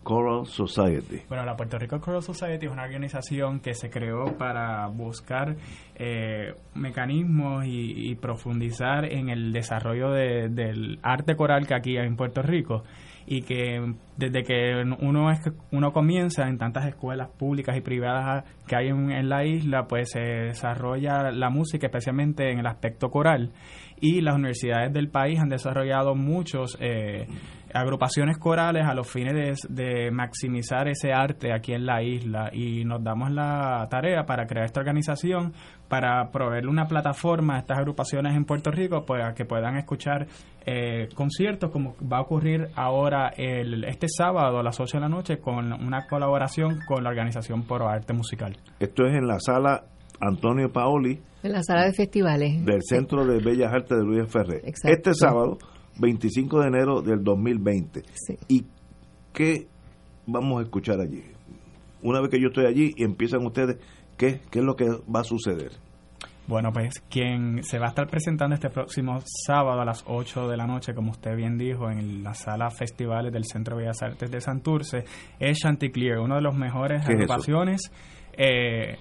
Coral Society? Bueno, la Puerto Rico Choral Society es una organización que se creó para buscar eh, mecanismos y, y profundizar en el desarrollo de- del arte coral que aquí hay en Puerto Rico y que desde que uno es uno comienza en tantas escuelas públicas y privadas que hay en, en la isla pues se desarrolla la música especialmente en el aspecto coral. Y las universidades del país han desarrollado muchos eh, agrupaciones corales a los fines de, de maximizar ese arte aquí en la isla y nos damos la tarea para crear esta organización para proveerle una plataforma a estas agrupaciones en Puerto Rico para que puedan escuchar eh, conciertos como va a ocurrir ahora el, este sábado a las 8 de la noche con una colaboración con la organización Poro Arte Musical. Esto es en la sala Antonio Paoli En la sala de festivales. del Centro de Bellas Artes de Luis Ferrer. Exacto. Este sábado, 25 de enero del 2020. Sí. ¿Y qué vamos a escuchar allí? Una vez que yo estoy allí y empiezan ustedes, ¿qué, qué es lo que va a suceder? Bueno, pues quien se va a estar presentando este próximo sábado a las 8 de la noche, como usted bien dijo, en la sala festivales del Centro de Bellas Artes de Santurce, es Chanticleer, uno de los mejores agrupaciones eh,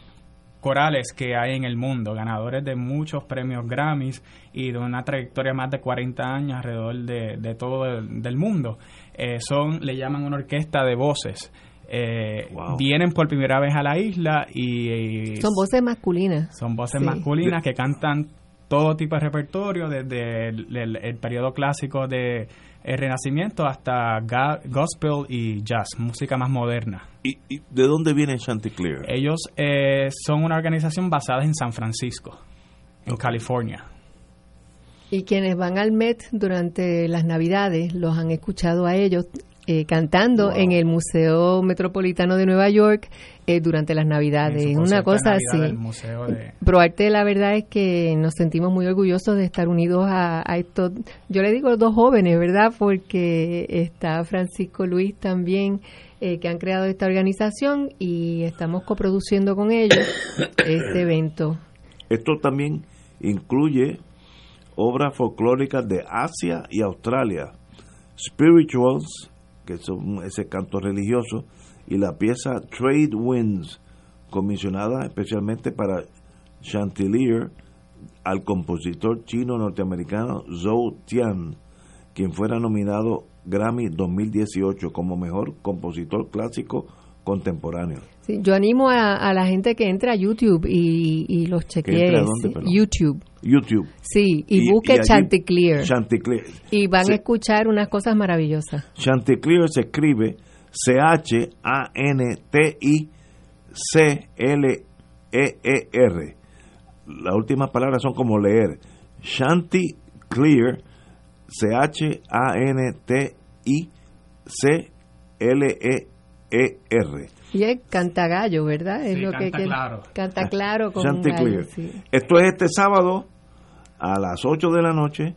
corales que hay en el mundo, ganadores de muchos premios Grammys y de una trayectoria más de 40 años alrededor de, de todo el del mundo. Eh, son, le llaman una orquesta de voces. Eh, Wow. Vienen por primera vez a la isla y, y Son voces masculinas. son voces Sí. masculinas que cantan todo tipo de repertorio, desde el, el- el periodo clásico de el Renacimiento hasta ga- gospel y jazz, música más moderna. ¿Y, y de dónde viene Chanticleer? Ellos eh, son una organización basada en San Francisco, en California. Y quienes van al Met durante las Navidades los han escuchado a ellos eh, cantando Wow. en el Museo Metropolitano de Nueva York eh, durante las Navidades. Una cosa Navidad así. de- Proarte, la verdad es que nos sentimos muy orgullosos de estar unidos a, a estos, yo le digo dos jóvenes, ¿verdad? Porque está Francisco Luis también, eh, que han creado esta organización y estamos coproduciendo con ellos este evento. Esto también incluye obras folclóricas de Asia y Australia, spirituals, que son ese canto religioso, y la pieza Trade Winds, comisionada especialmente para Chantilly al compositor chino norteamericano Zhou Tian, quien fuera nominado Grammy 2018 como mejor compositor clásico contemporáneo. Sí, yo animo a, la gente que entre a YouTube y, y los chequee. YouTube. YouTube. Sí, y, busque Chanticleer. Chanticleer. Y van a escuchar unas cosas maravillosas. Chanticleer se escribe C-H-A-N-T-I-C-L-E-E-R. Las últimas palabras son como leer. Chanticleer, C-H-A-N-T-I-C-L-E-E-R. Y es cantagallo, ¿verdad? Es lo canta que claro. Canta claro con Esto es este sábado a las 8 de la noche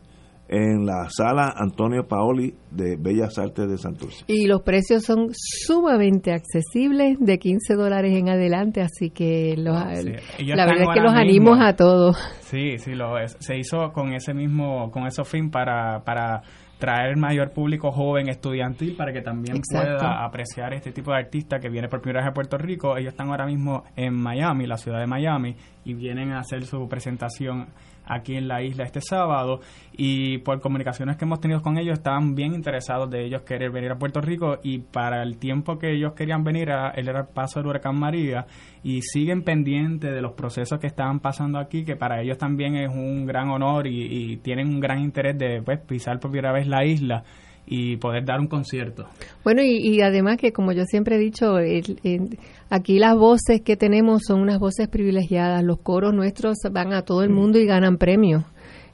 en la sala Antonio Paoli de Bellas Artes de Santurce. Y los precios son sumamente accesibles, de 15 dólares en adelante, así que los, la verdad es que los animos a todos. Sí, sí, lo es. Se hizo con ese mismo, con ese fin para, para traer mayor público joven estudiantil para que también pueda apreciar este tipo de artista que viene por primera vez a Puerto Rico. Ellos están ahora mismo en Miami, la ciudad de Miami, y vienen a hacer su presentación aquí en la isla este sábado y por comunicaciones que hemos tenido con ellos estaban bien interesados de ellos querer venir a Puerto Rico y para el tiempo que ellos querían venir a, él era el paso del huracán María y siguen pendientes de los procesos que estaban pasando aquí que para ellos también es un gran honor y, tienen un gran interés de pues, pisar por primera vez la isla y poder dar un concierto. Bueno, y, además que como yo siempre he dicho, aquí las voces que tenemos son unas voces privilegiadas, los coros nuestros van a todo el mundo y ganan premios.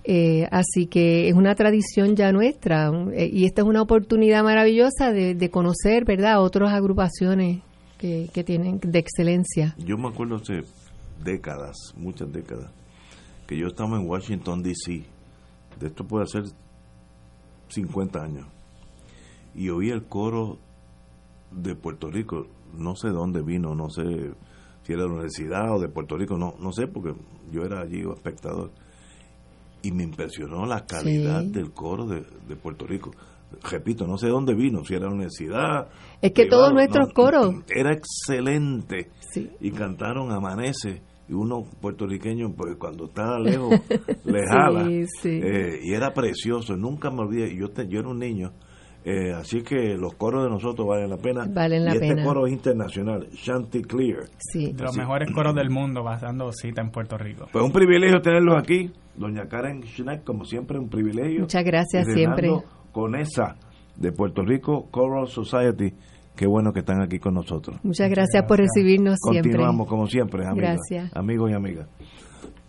Eh, así que es una tradición ya nuestra eh, y esta es una oportunidad maravillosa de, conocer, ¿verdad?, otras agrupaciones que, que tienen de excelencia. Yo me acuerdo hace décadas, muchas décadas, que yo estaba en Washington, D.C. De esto puede ser 50 años y oí el coro de Puerto Rico, no sé dónde vino, no sé si era de la universidad o de Puerto Rico, no, no sé porque yo era allí espectador. Y me impresionó la calidad del coro de, Puerto Rico. Repito, no sé dónde vino, si era la universidad. Es que todos nuestros coros. Era excelente. Y cantaron Amanece y uno puertorriqueño pues cuando está lejos le jala eh, y era precioso nunca me olvidé yo yo era un niño eh, así que los coros de nosotros valen la pena. Valen la y este coro es internacional, Chanticleer. Sí. De los mejores coros del mundo, dando cita en Puerto Rico. Pues un privilegio tenerlos aquí. Doña Karen Schneck, como siempre, un privilegio. Muchas gracias, siempre. Con esa de Puerto Rico Choral Society. Qué bueno que están aquí con nosotros. Muchas gracias, por recibirnos siempre. Continuamos como siempre, amigos, amigos y amigas.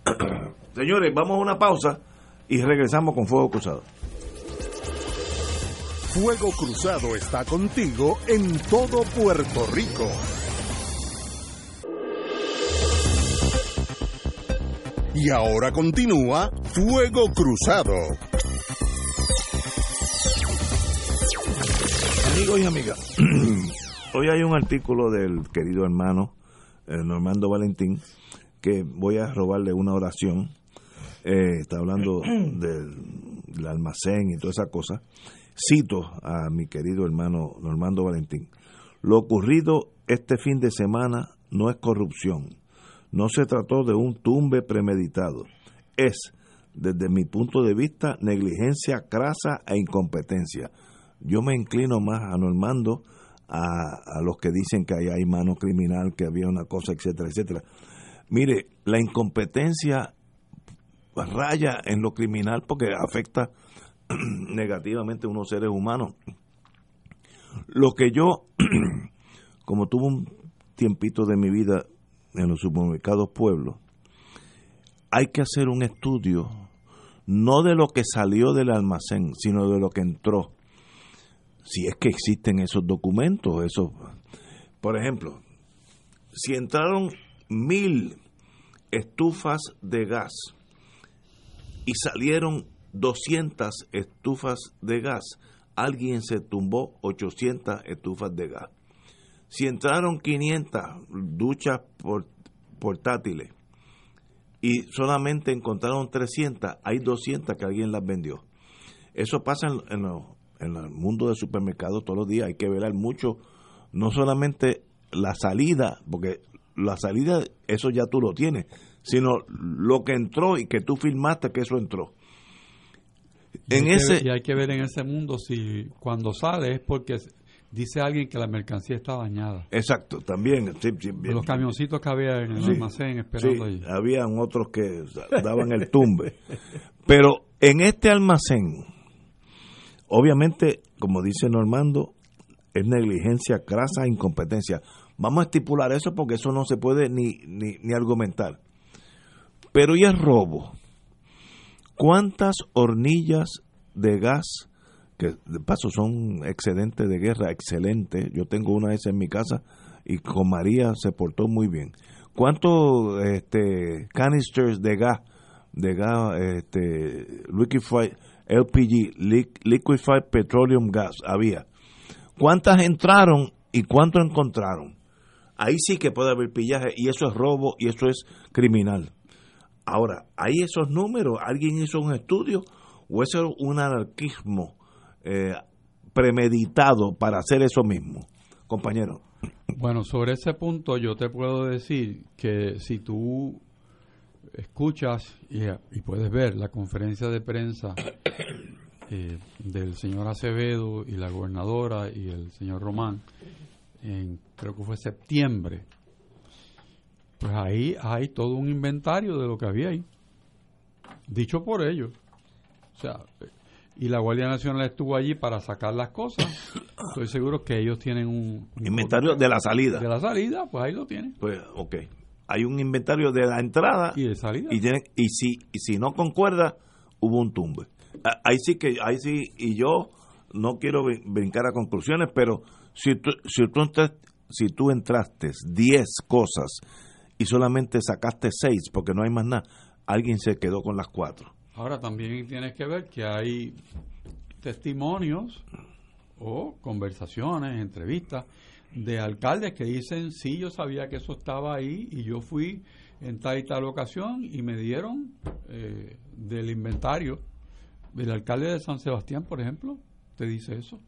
Señores, vamos a una pausa y regresamos con Fuego Cruzado. Fuego Cruzado está contigo en todo Puerto Rico. Y ahora continúa Fuego Cruzado. Amigos y amigas, hoy hay un artículo del querido hermano eh, Normando Valentín que voy a robarle una oración. Eh, está hablando del almacén y toda esa cosa Cito a mi querido hermano Normando Valentín. Lo ocurrido este fin de semana no es corrupción. No se trató de un tumbe premeditado. Es, desde mi punto de vista, negligencia crasa e incompetencia. Yo me inclino más a Normando, a, a los que dicen que ahí hay mano criminal, que había una cosa, etcétera, etcétera. Mire, la incompetencia raya en lo criminal porque afecta negativamente unos seres humanos. Lo que yo, como tuve un tiempito de mi vida en los supermercados pueblos, hay que hacer un estudio no de lo que salió del almacén, sino de lo que entró. Si es que existen esos documentos, esos, por ejemplo, si entraron mil estufas de gas y salieron 200 estufas de gas, alguien se tumbó 800 estufas de gas. Si entraron 500 duchas portátiles y solamente encontraron 300, hay 200 que alguien las vendió. Eso pasa en, el mundo del supermercado todos los días. Hay que velar mucho, no solamente la salida, porque la salida, eso ya tú lo tienes, sino lo que entró y que tú filmaste que eso entró. Y En hay que ver- y hay que ver en ese mundo si cuando sale es porque dice alguien que la mercancía está dañada. exacto, también. sí. Los camioncitos que había en el Sí, almacén esperando allí. habían otros que daban el tumbe. Pero en este almacén, obviamente, como dice Normando, es negligencia, crasa, incompetencia. Vamos a estipular eso porque eso no se puede ni, ni, ni argumentar. Pero ¿y el robo? ¿Cuántas hornillas de gas, que de paso son excedentes de guerra, excelentes, yo tengo una de esas en mi casa y con María se portó muy bien. ¿Cuántos este, canisters de gas, de gas, este, LPG, li- liquefied petroleum gas había? ¿Cuántas entraron y cuánto encontraron? Ahí sí que puede haber pillaje y eso es robo y eso es criminal. Ahora, ¿hay esos números? ¿Alguien hizo un estudio? ¿O eso es un anarquismo eh, premeditado para hacer eso mismo? Compañero. Bueno, sobre ese punto yo te puedo decir que si tú escuchas y, y puedes ver la conferencia de prensa eh, del señor Acevedo y la gobernadora y el señor Román, en, creo que fue septiembre, pues ahí hay todo un inventario de lo que había ahí, dicho por ellos. O sea, y la Guardia Nacional estuvo allí para sacar las cosas. Estoy seguro que ellos tienen un, un Inventario de la salida. de la salida, pues ahí lo tienen. Pues, ok. Hay un inventario de la entrada Y de salida. y, y, si, y si no concuerda, hubo un tumbe. Ah, Ahí sí que, ahí sí, y yo no quiero brin- brincar a conclusiones, pero si tú, si tú, entras- si tú entraste 10 cosas y solamente sacaste 6 porque no hay más nada, alguien se quedó con las 4. Ahora también tienes que ver que hay testimonios o conversaciones, entrevistas de alcaldes que dicen, sí, yo sabía que eso estaba ahí y yo fui en tal y tal ocasión y me dieron eh, del inventario. El alcalde de San Sebastián, por ejemplo, te dice eso.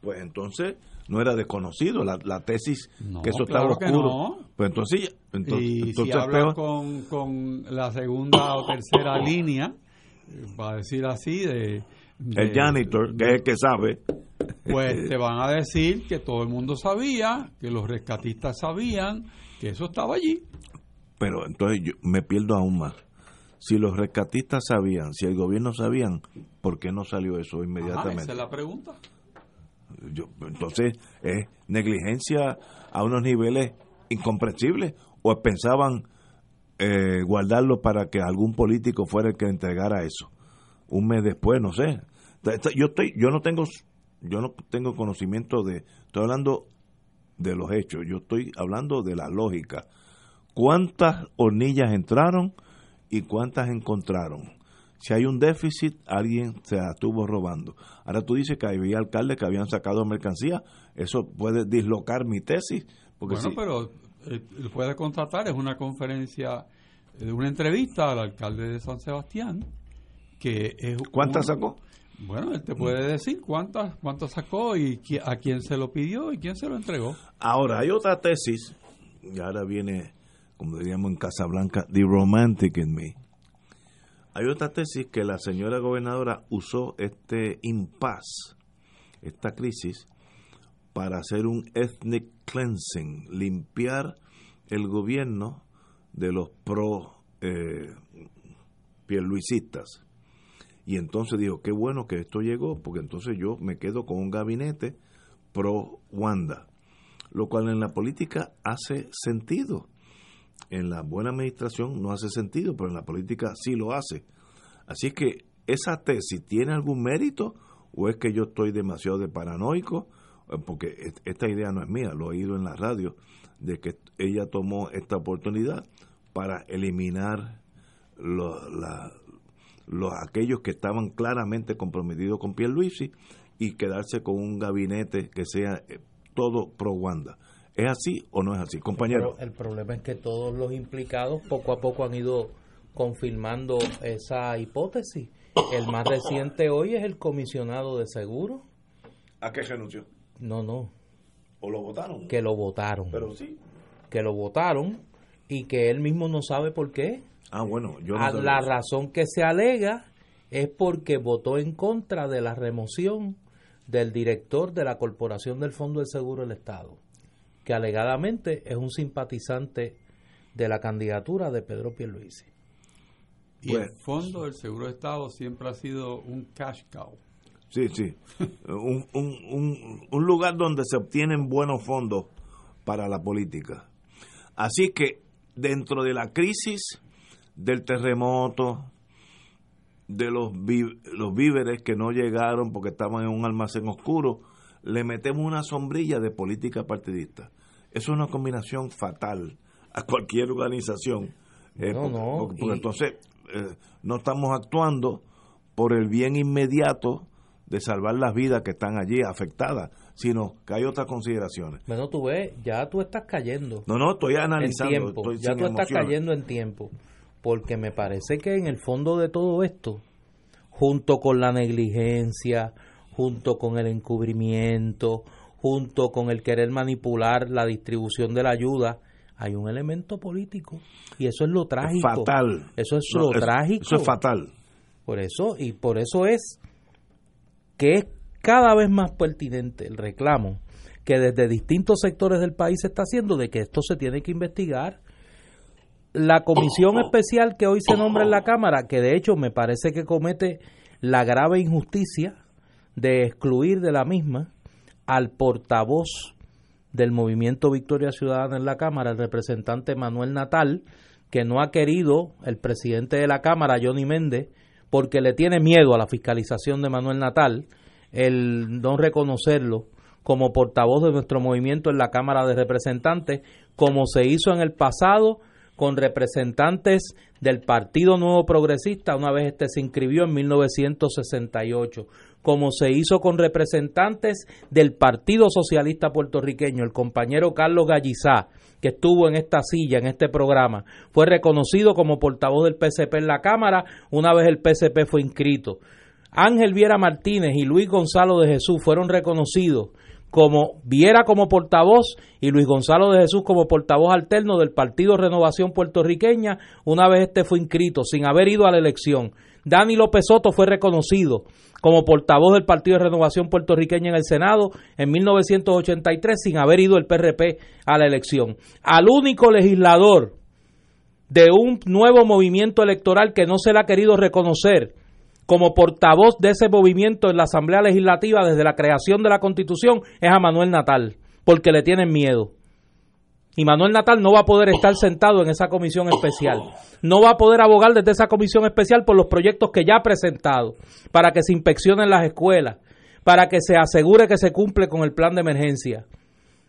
Pues entonces no era desconocido la, la tesis No, que eso claro estaba oscuro. no. Pues entonces, entonces, y entonces si hablas con, con la segunda o tercera línea, para decir así, de... de- el janitor, que es el que sabe, Pues te van a decir que todo el mundo sabía, que los rescatistas sabían, que eso estaba allí. Pero entonces yo me pierdo aún más. Si los rescatistas sabían, si el gobierno sabían, ¿por qué no salió eso Ajá, inmediatamente? esa es la pregunta. Yo- entonces, ¿es negligencia a unos niveles incomprensibles? ¿O pensaban eh, guardarlo para que algún político fuera el que entregara eso? Un mes después, no sé. Yo, estoy, yo no tengo yo no tengo conocimiento de... Estoy hablando de los hechos, yo estoy hablando de la lógica. ¿Cuántas hornillas entraron y cuántas encontraron? Si hay un déficit, alguien se la estuvo robando. Ahora tú dices que había alcaldes que habían sacado mercancía. Eso puede dislocar mi tesis. Porque bueno, si- pero eh, puede contratar, es una conferencia, eh, una entrevista al alcalde de San Sebastián, que es... ¿Cuántas un- sacó? Bueno, él te puede decir cuántas, cuántas sacó y qui- a quién se lo pidió y quién se lo entregó. Ahora, hay otra tesis, y ahora viene, como diríamos en Casablanca, the romantic in me. Hay otra tesis que la señora gobernadora usó este impasse, esta crisis, para hacer un ethnic cleansing, limpiar el gobierno de los pro eh, pierluisistas. Y entonces dijo, qué bueno que esto llegó, porque entonces yo me quedo con un gabinete pro Wanda, lo cual en la política hace sentido. En la buena administración no hace sentido, pero en la política sí lo hace. Así que esa tesis tiene algún mérito o es que yo estoy demasiado de paranoico, Eh, porque esta idea no es mía, lo he oído en la radio, de que ella tomó esta oportunidad para eliminar lo- la- los aquellos que estaban claramente comprometidos con Pierluisi y quedarse con un gabinete que sea eh, todo pro Wanda. ¿Es así o no es así? Compañero. Pero el problema es que todos los implicados poco a poco han ido confirmando esa hipótesis. El más reciente hoy es el comisionado de seguro. ¿A qué renunció? No, no, ¿O lo votaron? que lo votaron. Pero sí. que lo votaron y que él mismo no sabe por qué. Ah, bueno, yo no A- sabía la eso. razón que se alega es porque votó en contra de la remoción del director de la Corporación del Fondo del Seguro del Estado, que alegadamente es un simpatizante de la candidatura de Pedro Pierluisi. Y el Bueno. fondo del Seguro de Estado siempre ha sido un cash cow. Sí, sí. un, un, un, un lugar donde se obtienen buenos fondos para la política. Así que dentro de la crisis del terremoto, de los, los víveres que no llegaron porque estaban en un almacén oscuro, le metemos una sombrilla de política partidista. Eso es una combinación fatal a cualquier organización. Eh, No, porque, no, porque- porque y- entonces eh, no estamos actuando por el bien inmediato de salvar las vidas que están allí afectadas, sino que hay otras consideraciones. Bueno, tú ves, ya tú estás cayendo No, no, estoy en analizando. tiempo, estoy ya tú estás cayendo en tiempo, porque me parece que en el fondo de todo esto, junto con la negligencia, junto con el encubrimiento, junto con el querer manipular la distribución de la ayuda, hay un elemento político y eso es lo trágico. Fatal. Eso es No, lo trágico. Eso es fatal. Por eso, y por eso es que es cada vez más pertinente el reclamo que desde distintos sectores del país se está haciendo de que esto se tiene que investigar. La comisión especial que hoy se nombra en la Cámara, que de hecho me parece que comete la grave injusticia de excluir de la misma al portavoz del movimiento Victoria Ciudadana en la Cámara, el representante Manuel Natal, que no ha querido el presidente de la Cámara, Johnny Méndez, porque le tiene miedo a la fiscalización de Manuel Natal, el no reconocerlo como portavoz de nuestro movimiento en la Cámara de Representantes, como se hizo en el pasado con representantes del Partido Nuevo Progresista, una vez este se inscribió en 1968, como se hizo con representantes del Partido Socialista Puertorriqueño, el compañero Carlos Gallizá, que estuvo en esta silla, en este programa, fue reconocido como portavoz del PCP en la Cámara, una vez el PCP fue inscrito. Ángel Viera Martínez y Luis Gonzalo de Jesús fueron reconocidos como Viera como portavoz y Luis Gonzalo de Jesús como portavoz alterno del Partido Renovación Puertorriqueña, una vez este fue inscrito, sin haber ido a la elección. Dani López Soto fue reconocido como portavoz del Partido de Renovación Puertorriqueña en el Senado en 1983, sin haber ido el PRP a la elección. Al único legislador de un nuevo movimiento electoral que no se le ha querido reconocer como portavoz de ese movimiento en la Asamblea Legislativa desde la creación de la Constitución es a Manuel Natal, porque le tienen miedo. Y Manuel Natal no va a poder estar sentado en esa comisión especial. No va a poder abogar desde esa comisión especial por los proyectos que ya ha presentado, para que se inspeccionen las escuelas, para que se asegure que se cumple con el plan de emergencia.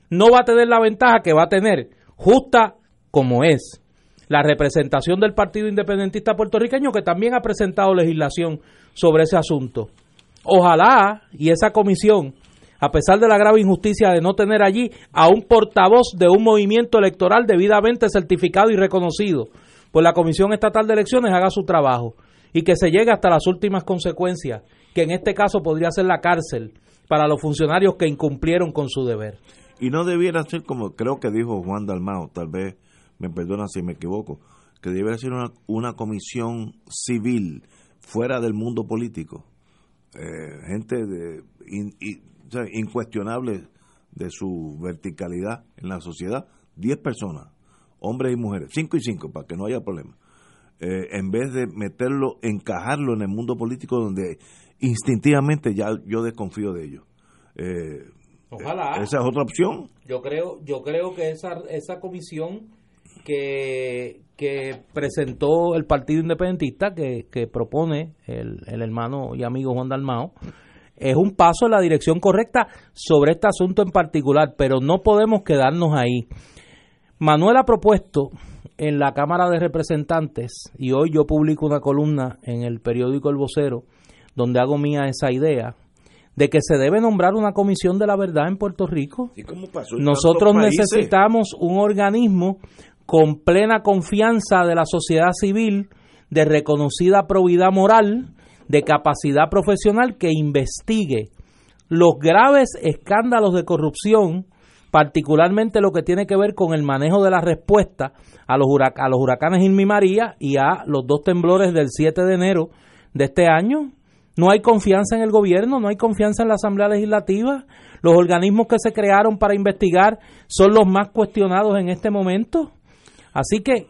No va a tener la ventaja que va a tener, justa como es, la representación del Partido Independentista Puertorriqueño, que también ha presentado legislación sobre ese asunto. Ojalá y esa comisión, a pesar de la grave injusticia de no tener allí a un portavoz de un movimiento electoral debidamente certificado y reconocido, pues la Comisión Estatal de Elecciones haga su trabajo y que se llegue hasta las últimas consecuencias, que en este caso podría ser la cárcel para los funcionarios que incumplieron con su deber. Y no debiera ser como creo que dijo Juan Dalmao, tal vez me perdona si me equivoco, que debiera ser una, una comisión civil fuera del mundo político. Eh, gente de, sea, incuestionable de su verticalidad en la sociedad, 10 personas, hombres y mujeres, 5 y 5, para que no haya problema. Eh, en vez de meterlo, encajarlo en el mundo político donde instintivamente ya yo desconfío de ellos. Eh, Ojalá. esa es otra opción. Yo creo, yo creo que esa, esa comisión que, que presentó el Partido Independentista, que, que propone el, el hermano y amigo Juan Dalmao, es un paso en la dirección correcta sobre este asunto en particular, pero no podemos quedarnos ahí. Manuel ha propuesto en la Cámara de Representantes, y hoy yo publico una columna en el periódico El Vocero, donde hago mía esa idea, de que se debe nombrar una comisión de la verdad en Puerto Rico. ¿Y cómo pasó en Nosotros necesitamos un organismo con plena confianza de la sociedad civil, de reconocida probidad moral, de capacidad profesional que investigue los graves escándalos de corrupción particularmente lo que tiene que ver con el manejo de la respuesta a los, a los huracanes Irma María y a los dos temblores del 7 de enero de este año. No hay confianza en el gobierno, no hay confianza en la Asamblea Legislativa. Los organismos que se crearon para investigar son los más cuestionados en este momento. Así que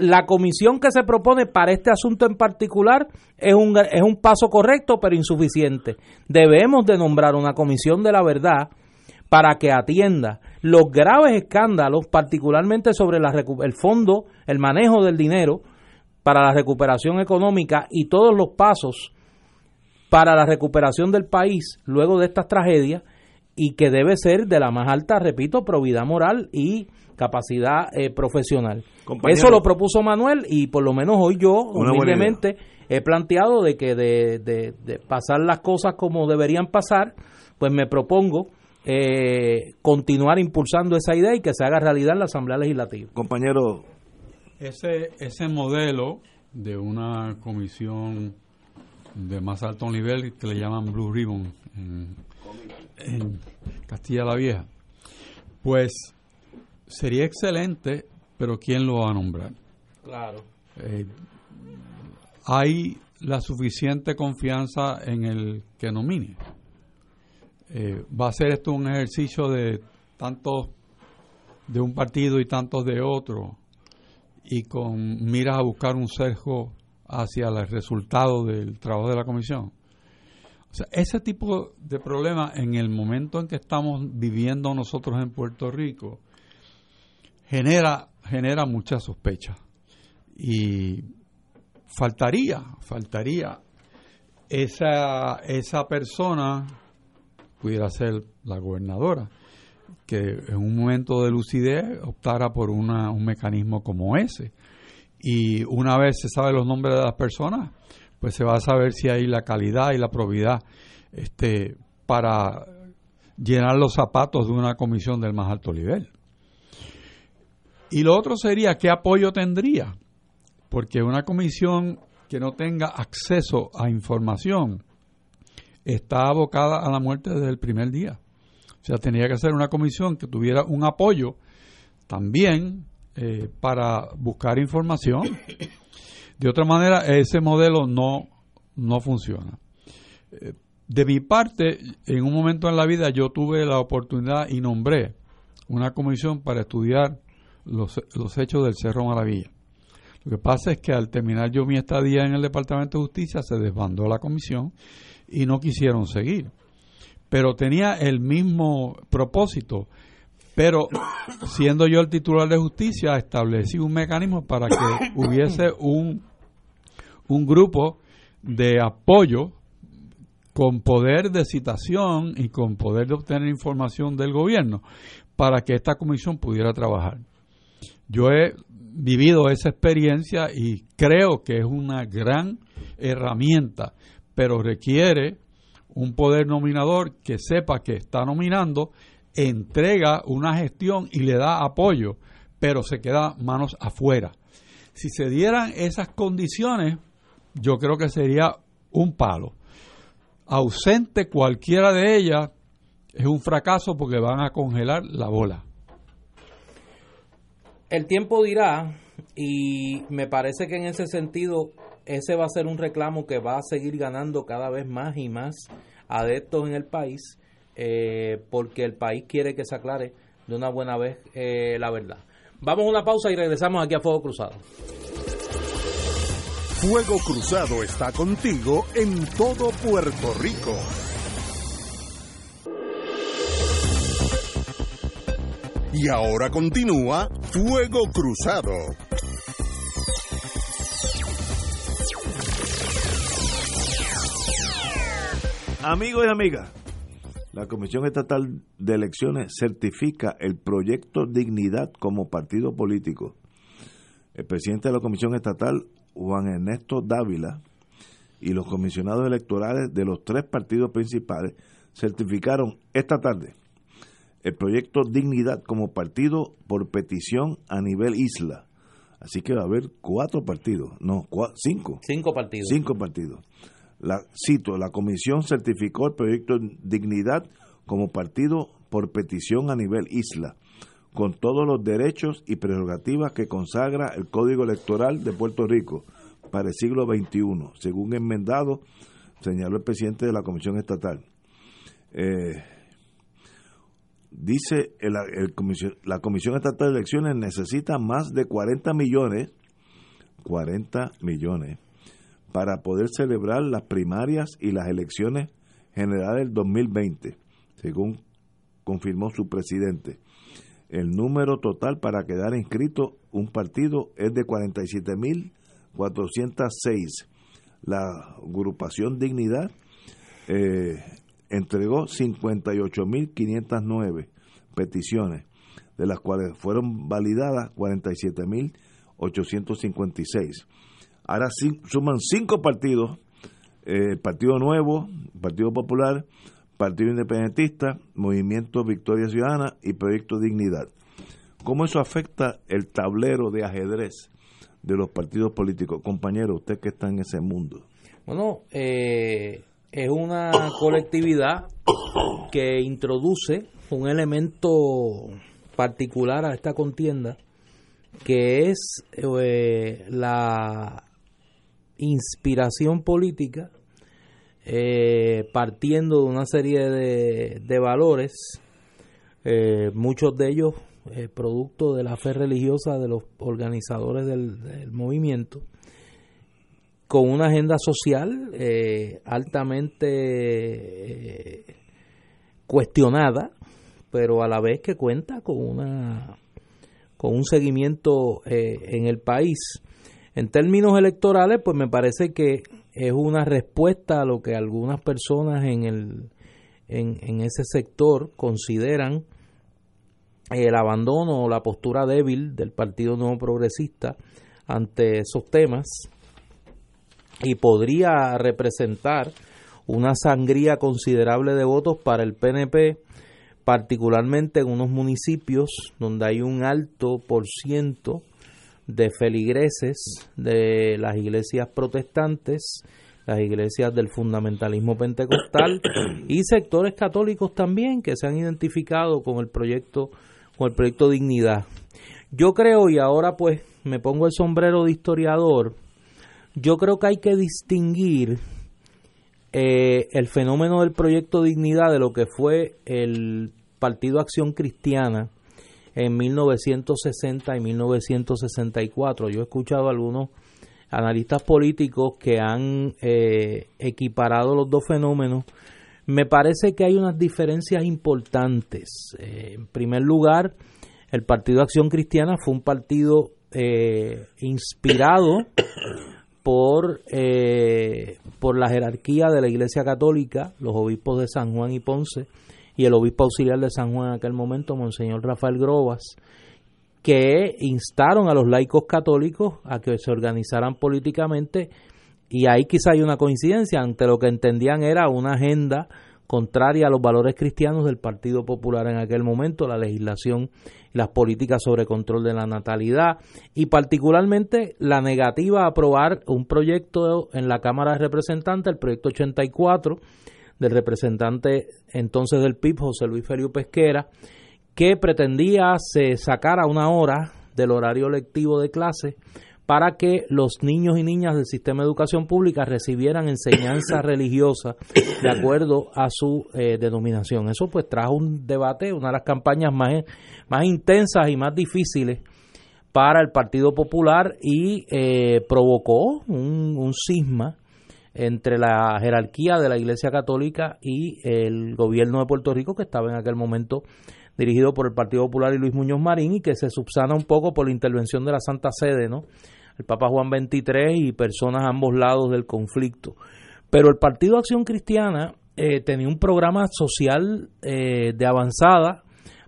la comisión que se propone para este asunto en particular es un, es un paso correcto pero insuficiente. Debemos de nombrar una comisión de la verdad para que atienda los graves escándalos, particularmente sobre el fondo, el manejo del dinero para la recuperación económica y todos los pasos para la recuperación del país luego de estas tragedias y que debe ser de la más alta, repito, probidad moral y capacidad eh, profesional. Eso lo propuso Manuel y por lo menos hoy yo humildemente he planteado de que de, de pasar las cosas como deberían pasar, pues me propongo eh, continuar impulsando esa idea y que se haga realidad en la Asamblea Legislativa. Compañero. Ese, ese modelo de una comisión de más alto nivel que le llaman Blue Ribbon en, Castilla la Vieja, pues sería excelente, pero ¿quién lo va a nombrar? Claro. Eh, hay la suficiente confianza en el que nomine. Eh, va a ser esto un ejercicio de tantos de un partido y tantos de otro y con miras a buscar un sesgo hacia el resultado del trabajo de la comisión. O sea, ese tipo de problema en el momento en que estamos viviendo nosotros en Puerto Rico genera genera mucha sospecha y faltaría faltaría esa esa persona pudiera ser la gobernadora, que en un momento de lucidez optara por una, un mecanismo como ese. Y una vez se sabe los nombres de las personas, pues se va a saber si hay la calidad y la probidad este, para llenar los zapatos de una comisión del más alto nivel. Y lo otro sería qué apoyo tendría, porque una comisión que no tenga acceso a información está abocada a la muerte desde el primer día. O sea, tenía que ser una comisión que tuviera un apoyo también eh, para buscar información. De otra manera, ese modelo no, no funciona. Eh, de mi parte, en un momento en la vida yo tuve la oportunidad y nombré una comisión para estudiar los, los hechos del Cerro Maravilla. Lo que pasa es que al terminar yo mi estadía en el Departamento de Justicia se desbandó la comisión y no quisieron seguir. Pero tenía el mismo propósito. Pero siendo yo el titular de justicia, establecí un mecanismo para que hubiese un, un grupo de apoyo con poder de citación y con poder de obtener información del gobierno para que esta comisión pudiera trabajar. Yo he vivido esa experiencia y creo que es una gran herramienta pero requiere un poder nominador que sepa que está nominando, entrega una gestión y le da apoyo, pero se queda manos afuera. Si se dieran esas condiciones, yo creo que sería un palo. Ausente cualquiera de ellas es un fracaso porque van a congelar la bola. El tiempo dirá y me parece que en ese sentido ese va a ser un reclamo que va a seguir ganando cada vez más y más adeptos en el país, eh, porque el país quiere que se aclare de una buena vez eh, la verdad. Vamos a una pausa y regresamos aquí a Fuego Cruzado. Fuego Cruzado está contigo en todo Puerto Rico. Y ahora continúa Fuego Cruzado. Amigos y amigas, la Comisión Estatal de Elecciones certifica el proyecto Dignidad como partido político. El presidente de la Comisión Estatal, Juan Ernesto Dávila, y los comisionados electorales de los tres partidos principales certificaron esta tarde el proyecto Dignidad como partido por petición a nivel isla. Así que va a haber cuatro partidos, no, cinco. Cinco partidos. Cinco partidos. La, cito, la comisión certificó el proyecto Dignidad como partido por petición a nivel isla, con todos los derechos y prerrogativas que consagra el Código Electoral de Puerto Rico para el siglo XXI, según enmendado, señaló el presidente de la Comisión Estatal. Eh, dice el, la Comisión Estatal de Elecciones necesita más de 40 millones, 40 millones, para poder celebrar las primarias y las elecciones generales del 2020, según confirmó su presidente. El número total para quedar inscrito un partido es de 47.406. La agrupación Dignidad eh, entregó 58.509 peticiones, de las cuales fueron validadas 47.856. Ahora suman cinco partidos, eh, Partido Nuevo, Partido Popular, Partido Independentista, Movimiento Victoria Ciudadana y Proyecto Dignidad. ¿Cómo eso afecta el tablero de ajedrez de los partidos políticos? Compañero, usted que está en ese mundo. Bueno, eh, es una colectividad que introduce un elemento particular a esta contienda, que es eh, la inspiración política eh, partiendo de una serie de, valores, eh, muchos de ellos producto de la fe religiosa de los organizadores del movimiento, con una agenda social eh, altamente eh, cuestionada, pero a la vez que cuenta con una con un seguimiento eh, en el país. En términos electorales, pues me parece que es una respuesta a lo que algunas personas en el en, en ese sector consideran el abandono o la postura débil del Partido Nuevo Progresista ante esos temas y podría representar una sangría considerable de votos para el PNP, particularmente en unos municipios donde hay un alto por ciento de feligreses de las iglesias protestantes, las iglesias del fundamentalismo pentecostal y sectores católicos también que se han identificado con el proyecto con el proyecto Dignidad. Yo creo y ahora pues me pongo el sombrero de historiador yo creo que hay que distinguir eh, el fenómeno del proyecto Dignidad de lo que fue el Partido Acción Cristiana en 1960 y 1964. Yo he escuchado a algunos analistas políticos que han eh, equiparado los dos fenómenos. Me parece que hay unas diferencias importantes. Eh, en primer lugar, el Partido Acción Cristiana fue un partido inspirado por, eh, por la jerarquía de la Iglesia Católica, los obispos de San Juan y Ponce, y el obispo auxiliar de San Juan en aquel momento, Monseñor Rafael Grobas, que instaron a los laicos católicos a que se organizaran políticamente, y ahí quizá hay una coincidencia, ante lo que entendían era una agenda contraria a los valores cristianos del Partido Popular en aquel momento, la legislación las políticas sobre control de la natalidad y particularmente la negativa a aprobar un proyecto en la Cámara de Representantes, el proyecto 84 del representante entonces del PIB, José Luis Ferio Pesquera, que pretendía se sacara una hora del horario lectivo de clase para que los niños y niñas del sistema de educación pública recibieran enseñanza religiosa de acuerdo a su eh, denominación. Eso pues trajo un debate, una de las campañas más, más intensas y más difíciles para el Partido Popular y eh, provocó un, un cisma entre la jerarquía de la Iglesia Católica y el gobierno de Puerto Rico que estaba en aquel momento dirigido por el Partido Popular y Luis Muñoz Marín y que se subsana un poco por la intervención de la Santa Sede, ¿no? El Papa Juan XXIII y personas a ambos lados del conflicto. Pero el Partido Acción Cristiana eh, tenía un programa social eh, de avanzada,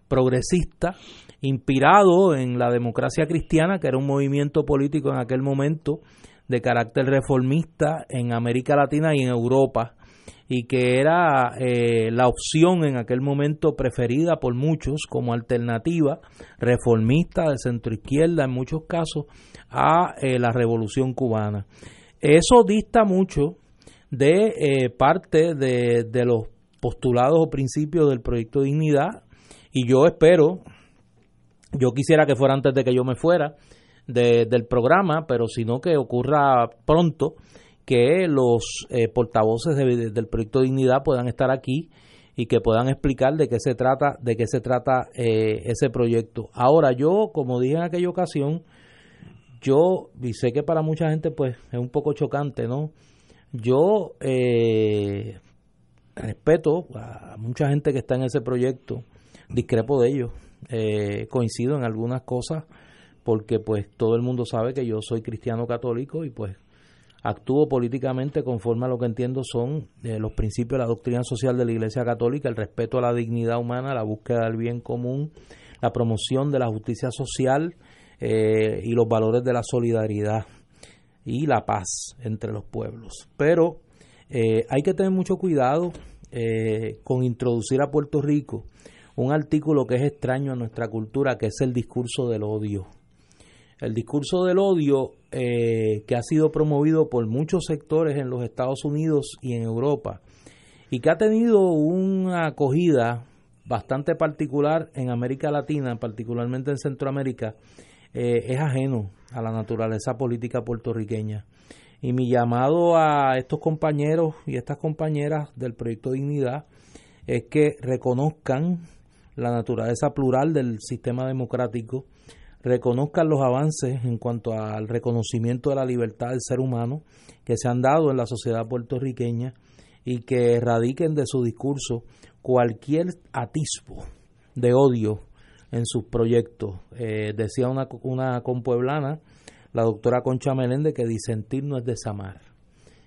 progresista, inspirado en la democracia cristiana, que era un movimiento político en aquel momento de carácter reformista en América Latina y en Europa, y que era eh, la opción en aquel momento preferida por muchos como alternativa reformista de centro izquierda en muchos casos a eh, la revolución cubana. Eso dista mucho de eh, parte de, los postulados o principios del proyecto Dignidad y yo espero, yo quisiera que fuera antes de que yo me fuera del programa, pero si no que ocurra pronto, que los eh, portavoces del proyecto Dignidad puedan estar aquí y que puedan explicar de qué se trata, de qué se trata eh, ese proyecto. Ahora yo, como dije en aquella ocasión, yo y sé que para mucha gente pues es un poco chocante, ¿no? Yo eh, respeto a mucha gente que está en ese proyecto, discrepo de ellos, eh, coincido en algunas cosas porque pues todo el mundo sabe que yo soy cristiano católico y pues actúo políticamente conforme a lo que entiendo son eh, los principios de la doctrina social de la Iglesia Católica, el respeto a la dignidad humana, la búsqueda del bien común, la promoción de la justicia social eh, y los valores de la solidaridad y la paz entre los pueblos. Pero eh, hay que tener mucho cuidado con introducir a Puerto Rico un artículo que es extraño a nuestra cultura, que es el discurso del odio. El discurso del odio eh, que ha sido promovido por muchos sectores en los Estados Unidos y en Europa y que ha tenido una acogida bastante particular en América Latina, particularmente en Centroamérica, eh, es ajeno a la naturaleza política puertorriqueña. Y mi llamado a estos compañeros y estas compañeras del proyecto Dignidad es que reconozcan la naturaleza plural del sistema democrático, reconozcan los avances en cuanto al reconocimiento de la libertad del ser humano que se han dado en la sociedad puertorriqueña y que erradiquen de su discurso cualquier atisbo de odio en sus proyectos. Eh, decía una, una compueblana, la doctora Concha Meléndez, que disentir no es desamar.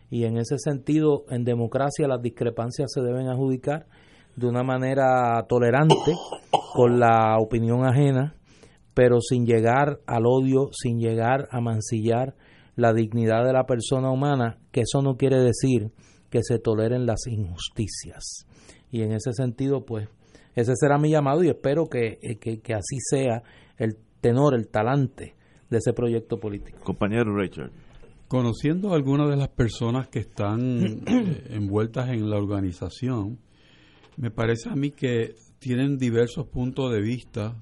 Y en ese sentido, en democracia las discrepancias se deben adjudicar de una manera tolerante con la opinión ajena pero sin llegar al odio, sin llegar a mancillar la dignidad de la persona humana, que eso no quiere decir que se toleren las injusticias. Y en ese sentido, pues, ese será mi llamado y espero que, que, así sea el tenor, el talante de ese proyecto político. Compañero Richard. Conociendo a algunas de las personas que están eh, envueltas en la organización, me parece a mí que tienen diversos puntos de vista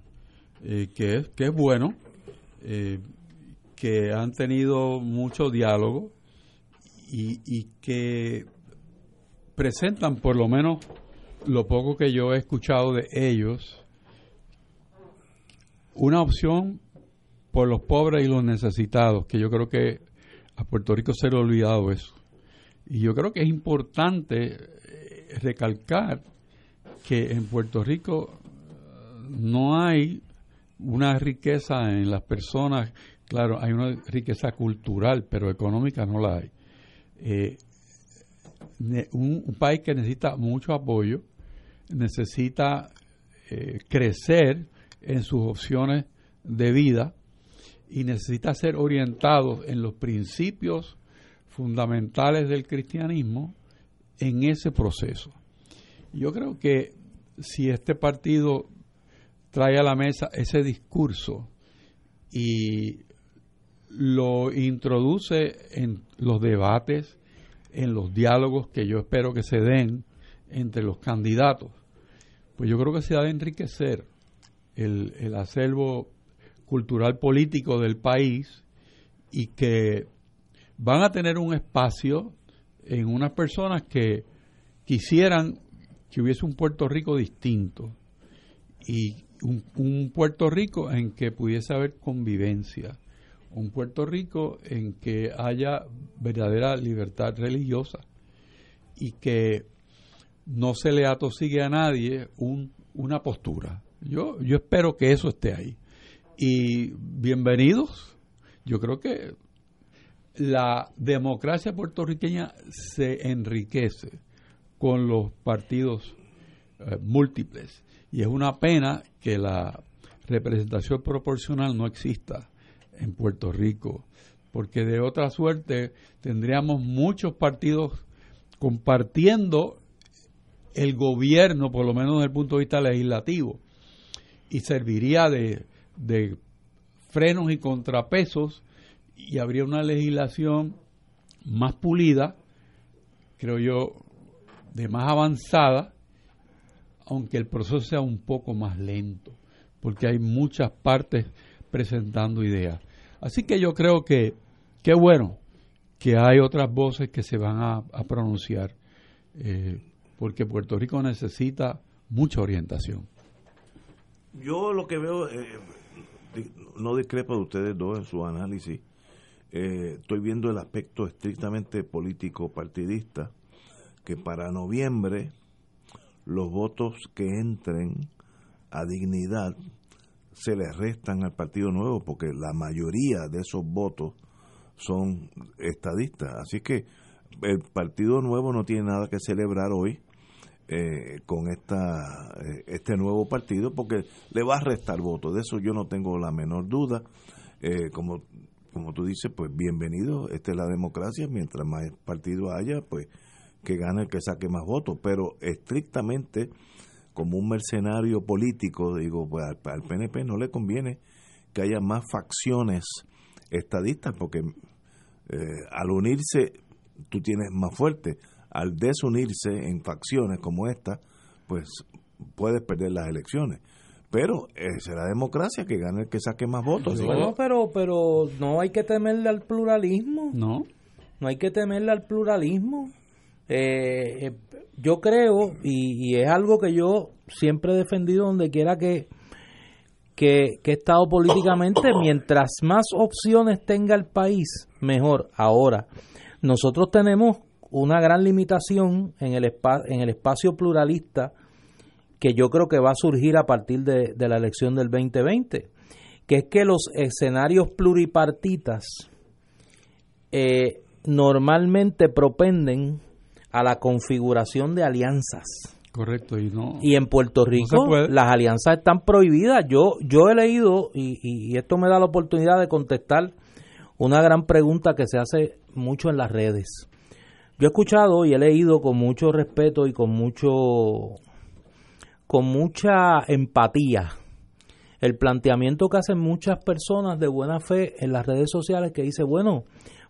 eh, que, es, que es bueno, eh, que han tenido mucho diálogo y, y que presentan por lo menos lo poco que yo he escuchado de ellos, una opción por los pobres y los necesitados, que yo creo que a Puerto Rico se le ha olvidado eso. Y yo creo que es importante eh, recalcar que en Puerto Rico no hay una riqueza en las personas, claro, hay una riqueza cultural, pero económica no la hay. Eh, un, país que necesita mucho apoyo, necesita eh, crecer en sus opciones de vida y necesita ser orientado en los principios fundamentales del cristianismo en ese proceso. Yo creo que si este partido trae a la mesa ese discurso y lo introduce en los debates, en los diálogos que yo espero que se den entre los candidatos, pues yo creo que se ha de enriquecer el, el acervo cultural político del país y que van a tener un espacio en unas personas que quisieran que hubiese un Puerto Rico distinto y un, Puerto Rico en que pudiese haber convivencia, un Puerto Rico en que haya verdadera libertad religiosa y que no se le atosigue a nadie un, una postura. Yo, yo espero que eso esté ahí. Y bienvenidos. Yo creo que la democracia puertorriqueña se enriquece con los partidos eh, múltiples y es una pena que la representación proporcional no exista en Puerto Rico, porque de otra suerte tendríamos muchos partidos compartiendo el gobierno, por lo menos desde el punto de vista legislativo, y serviría de, de frenos y contrapesos y habría una legislación más pulida, creo yo, de más avanzada aunque el proceso sea un poco más lento, porque hay muchas partes presentando ideas. Así que yo creo que qué bueno que hay otras voces que se van a, pronunciar, eh, porque Puerto Rico necesita mucha orientación. Yo lo que veo, eh, no discrepo de ustedes dos en su análisis, eh, estoy viendo el aspecto estrictamente político partidista, que para noviembre los votos que entren a dignidad se les restan al Partido Nuevo, porque la mayoría de esos votos son estadistas. Así que el Partido Nuevo no tiene nada que celebrar hoy eh, con esta eh, este nuevo partido porque le va a restar votos. De eso yo no tengo la menor duda. Eh, como, como tú dices, pues bienvenido, esta es la democracia, mientras más partidos haya, pues que gane el que saque más votos, pero estrictamente como un mercenario político, digo, pues al, PNP no le conviene que haya más facciones estadistas, porque al unirse tú tienes más fuerte al desunirse en facciones como esta, pues puedes perder las elecciones. Pero es la democracia que gane el que saque más votos. Bueno, pero, pero no hay que temerle al pluralismo. No. No hay que temerle al pluralismo. Eh, eh, yo creo, y, es algo que yo siempre he defendido donde quiera que, que, que he estado políticamente, mientras más opciones tenga el país, mejor. Ahora, nosotros tenemos una gran limitación en el, en el espacio pluralista que yo creo que va a surgir a partir de, la elección del 2020, que es que los escenarios pluripartitas eh, normalmente propenden a la configuración de alianzas. Correcto, y no. Y en Puerto Rico las alianzas están prohibidas. Yo, yo he leído, y, y, esto me da la oportunidad de contestar una gran pregunta que se hace mucho en las redes. Yo he escuchado y he leído con mucho respeto y con mucho con mucha empatía el planteamiento que hacen muchas personas de buena fe en las redes sociales que dice, bueno,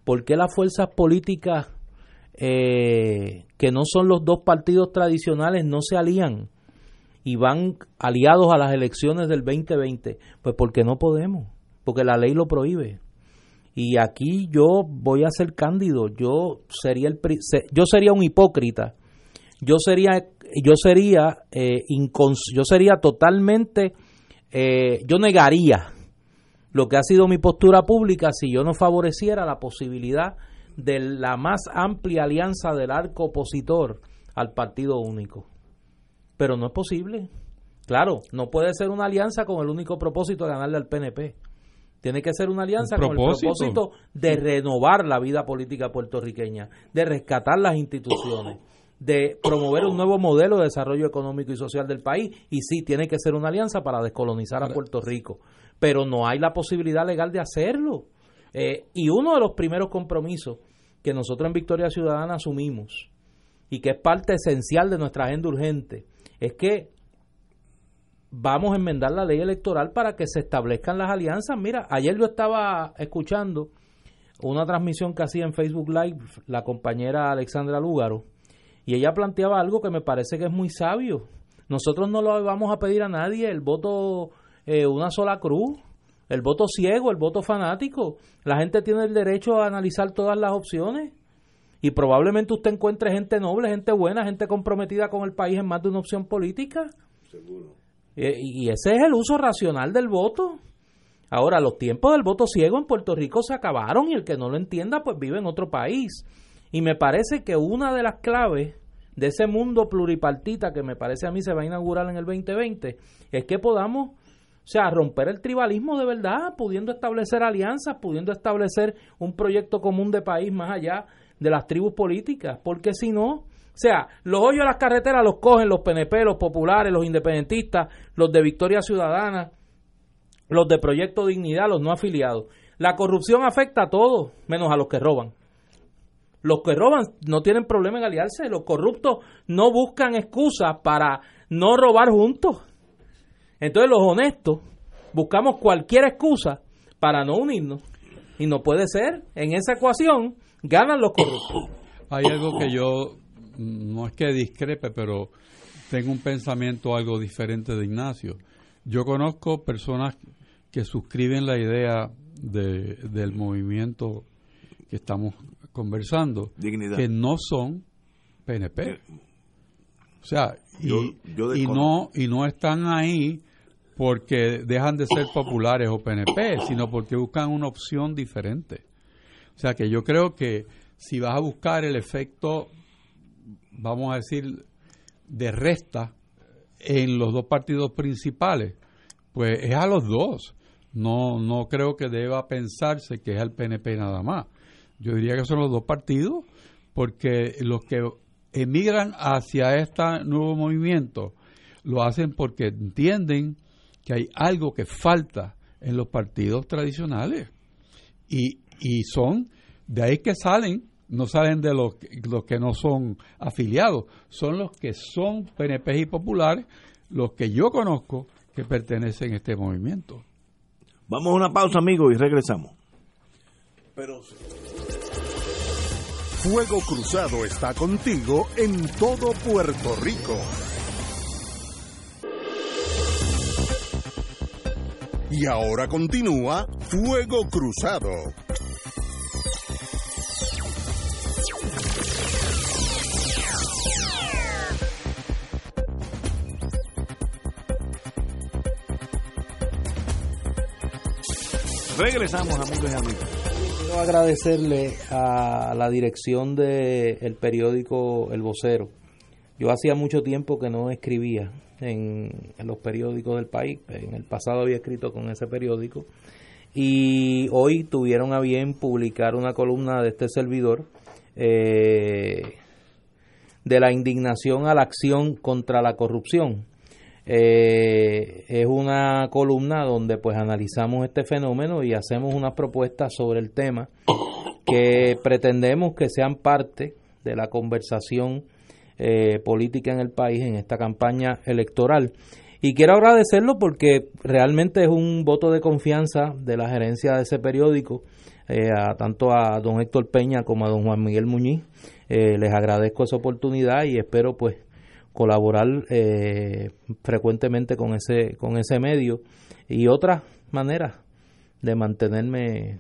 ¿por qué las fuerzas políticas eh, que no son los dos partidos tradicionales no se alían y van aliados a las elecciones del 2020? Pues porque no podemos, porque la ley lo prohíbe. Y aquí yo voy a ser cándido, yo sería el yo sería un hipócrita. Yo sería yo sería eh, yo sería totalmente eh, yo negaría lo que ha sido mi postura pública si yo no favoreciera la posibilidad de la más amplia alianza del arco opositor al partido único. Pero no es posible. Claro, no puede ser una alianza con el único propósito de ganarle al PNP. Tiene que ser una alianza con el propósito de renovar la vida política puertorriqueña, de rescatar las instituciones, de promover un nuevo modelo de desarrollo económico y social del país. Y sí, tiene que ser una alianza para descolonizar a Puerto Rico. Pero no hay la posibilidad legal de hacerlo. Eh, y uno de los primeros compromisos que nosotros en Victoria Ciudadana asumimos y que es parte esencial de nuestra agenda urgente es que vamos a enmendar la ley electoral para que se establezcan las alianzas. Mira, ayer yo estaba escuchando una transmisión que hacía en Facebook Live la compañera Alexandra Lúgaro y ella planteaba algo que me parece que es muy sabio. Nosotros no lo vamos a pedir a nadie el voto eh, una sola cruz, el voto ciego, el voto fanático. La gente tiene el derecho a analizar todas las opciones y probablemente usted encuentre gente noble, gente buena, gente comprometida con el país en más de una opción política. Seguro. Eh, y ese es el uso racional del voto. Ahora, los tiempos del voto ciego en Puerto Rico se acabaron y el que no lo entienda, pues vive en otro país. Y me parece que una de las claves de ese mundo pluripartita que me parece a mí se va a inaugurar en el 2020 es que podamos, o sea, romper el tribalismo de verdad, pudiendo establecer alianzas, pudiendo establecer un proyecto común de país más allá de las tribus políticas, porque si no, o sea, los hoyos de las carreteras los cogen los PNP, los populares, los independentistas, los de Victoria Ciudadana, los de Proyecto Dignidad, los no afiliados. La corrupción afecta a todos, menos a los que roban. Los que roban no tienen problema en aliarse, los corruptos no buscan excusas para no robar juntos. Entonces los honestos buscamos cualquier excusa para no unirnos. Y no puede ser. En esa ecuación ganan los corruptos. Hay algo que yo no es que discrepe, pero tengo un pensamiento algo diferente de Ignacio. Yo conozco personas que suscriben la idea de, del movimiento que estamos conversando, que no son PNP. O sea, y, y, no, y no están ahí porque dejan de ser populares o PNP, sino porque buscan una opción diferente. O sea que yo creo que si vas a buscar el efecto, vamos a decir, de resta en los dos partidos principales, pues es a los dos. No, no creo que deba pensarse que es al PNP nada más. Yo diría que son los dos partidos, porque los que emigran hacia este nuevo movimiento lo hacen porque entienden que hay algo que falta en los partidos tradicionales. Y, y son, de ahí que salen, no salen de los, los que no son afiliados, son los que son PNP y populares, los que yo conozco que pertenecen a este movimiento. Vamos a una pausa, amigos, y regresamos. Pero Fuego Cruzado está contigo en todo Puerto Rico. Y ahora continúa Fuego Cruzado. Regresamos, amigos y amigos. Quiero agradecerle a la dirección del periódico El Vocero. Yo hacía mucho tiempo que no escribía en, los periódicos del país. En el pasado había escrito con ese periódico. Y hoy tuvieron a bien publicar una columna de este servidor eh, de la indignación a la acción contra la corrupción. Eh, es una columna donde pues analizamos este fenómeno y hacemos unas propuestas sobre el tema que pretendemos que sean parte de la conversación eh, política en el país en esta campaña electoral. Y quiero agradecerlo porque realmente es un voto de confianza de la gerencia de ese periódico, eh, a, tanto a don Héctor Peña como a don Juan Miguel Muñiz. les agradezco esa oportunidad y espero pues colaborar eh, frecuentemente con ese, con ese medio y otras maneras de mantenerme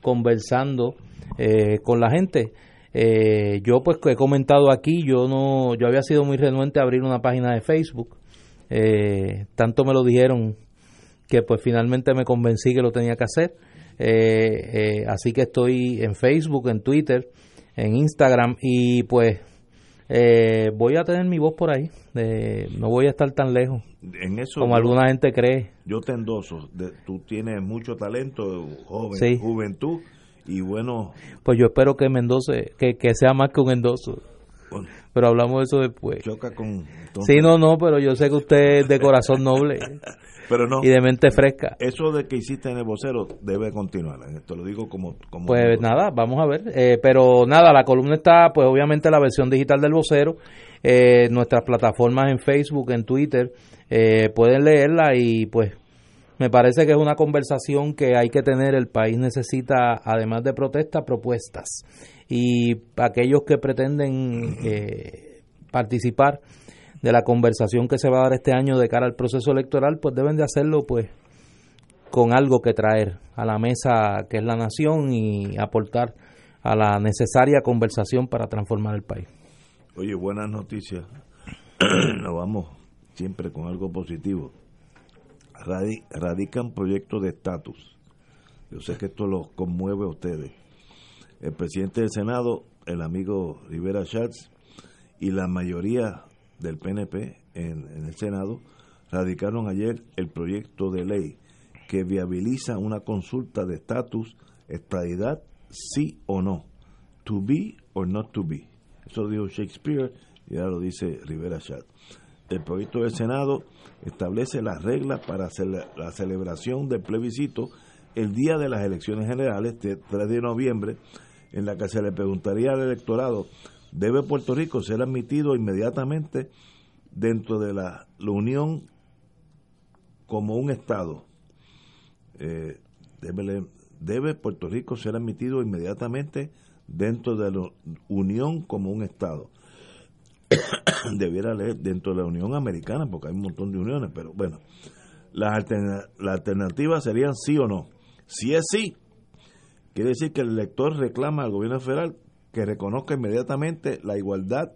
conversando eh, con la gente. Eh, yo pues he comentado aquí, yo no, yo había sido muy renuente a abrir una página de Facebook. tanto me lo dijeron que pues finalmente me convencí que lo tenía que hacer. así que estoy en Facebook, en Twitter, en Instagram y pues eh, voy a tener mi voz por ahí, no voy a estar tan lejos en eso como alguna gente cree. Yo te endoso, tú tienes mucho talento, joven, juventud, y bueno... Pues yo espero que me endose, que, que sea más que un endoso. pero hablamos de eso después. Choca con... Sí, no, no, pero yo sé que usted es de corazón noble. pero no. Y de mente fresca. Eso de que hiciste en el vocero debe continuar. Esto lo digo como. como pues nada, vamos a ver. Eh, pero nada, la columna está, pues obviamente la versión digital del vocero. Eh, nuestras plataformas en Facebook, en Twitter, eh, pueden leerla y pues me parece que es una conversación que hay que tener. El país necesita, además de protestas, propuestas. Y aquellos que pretenden participar de la conversación que se va a dar este año de cara al proceso electoral, pues deben de hacerlo pues con algo que traer a la mesa que es la nación y aportar a la necesaria conversación para transformar el país. Oye, buenas noticias. Nos vamos siempre con algo positivo. radican proyectos de estatus. Yo sé que esto los conmueve a ustedes. El presidente del Senado, el amigo Rivera Schatz, y la mayoría del PNP en, el Senado radicaron ayer el proyecto de ley que viabiliza una consulta de estatus, estadidad, sí o no, to be or not to be. Eso dijo Shakespeare y ahora lo dice Rivera Chat. El proyecto del Senado establece las reglas para la celebración del plebiscito el día de las elecciones generales, de 3 de noviembre, en la que se le preguntaría al electorado debe Puerto Rico ser admitido inmediatamente dentro de la, Unión como un Estado. Eh, debe, debe Puerto Rico ser admitido inmediatamente dentro de la Unión como un Estado. debiera leer dentro de la Unión Americana, porque hay un montón de uniones, pero bueno, las alterna la alternativas serían sí o no. Si es sí, quiere decir que el elector reclama al gobierno federal que reconozca inmediatamente la igualdad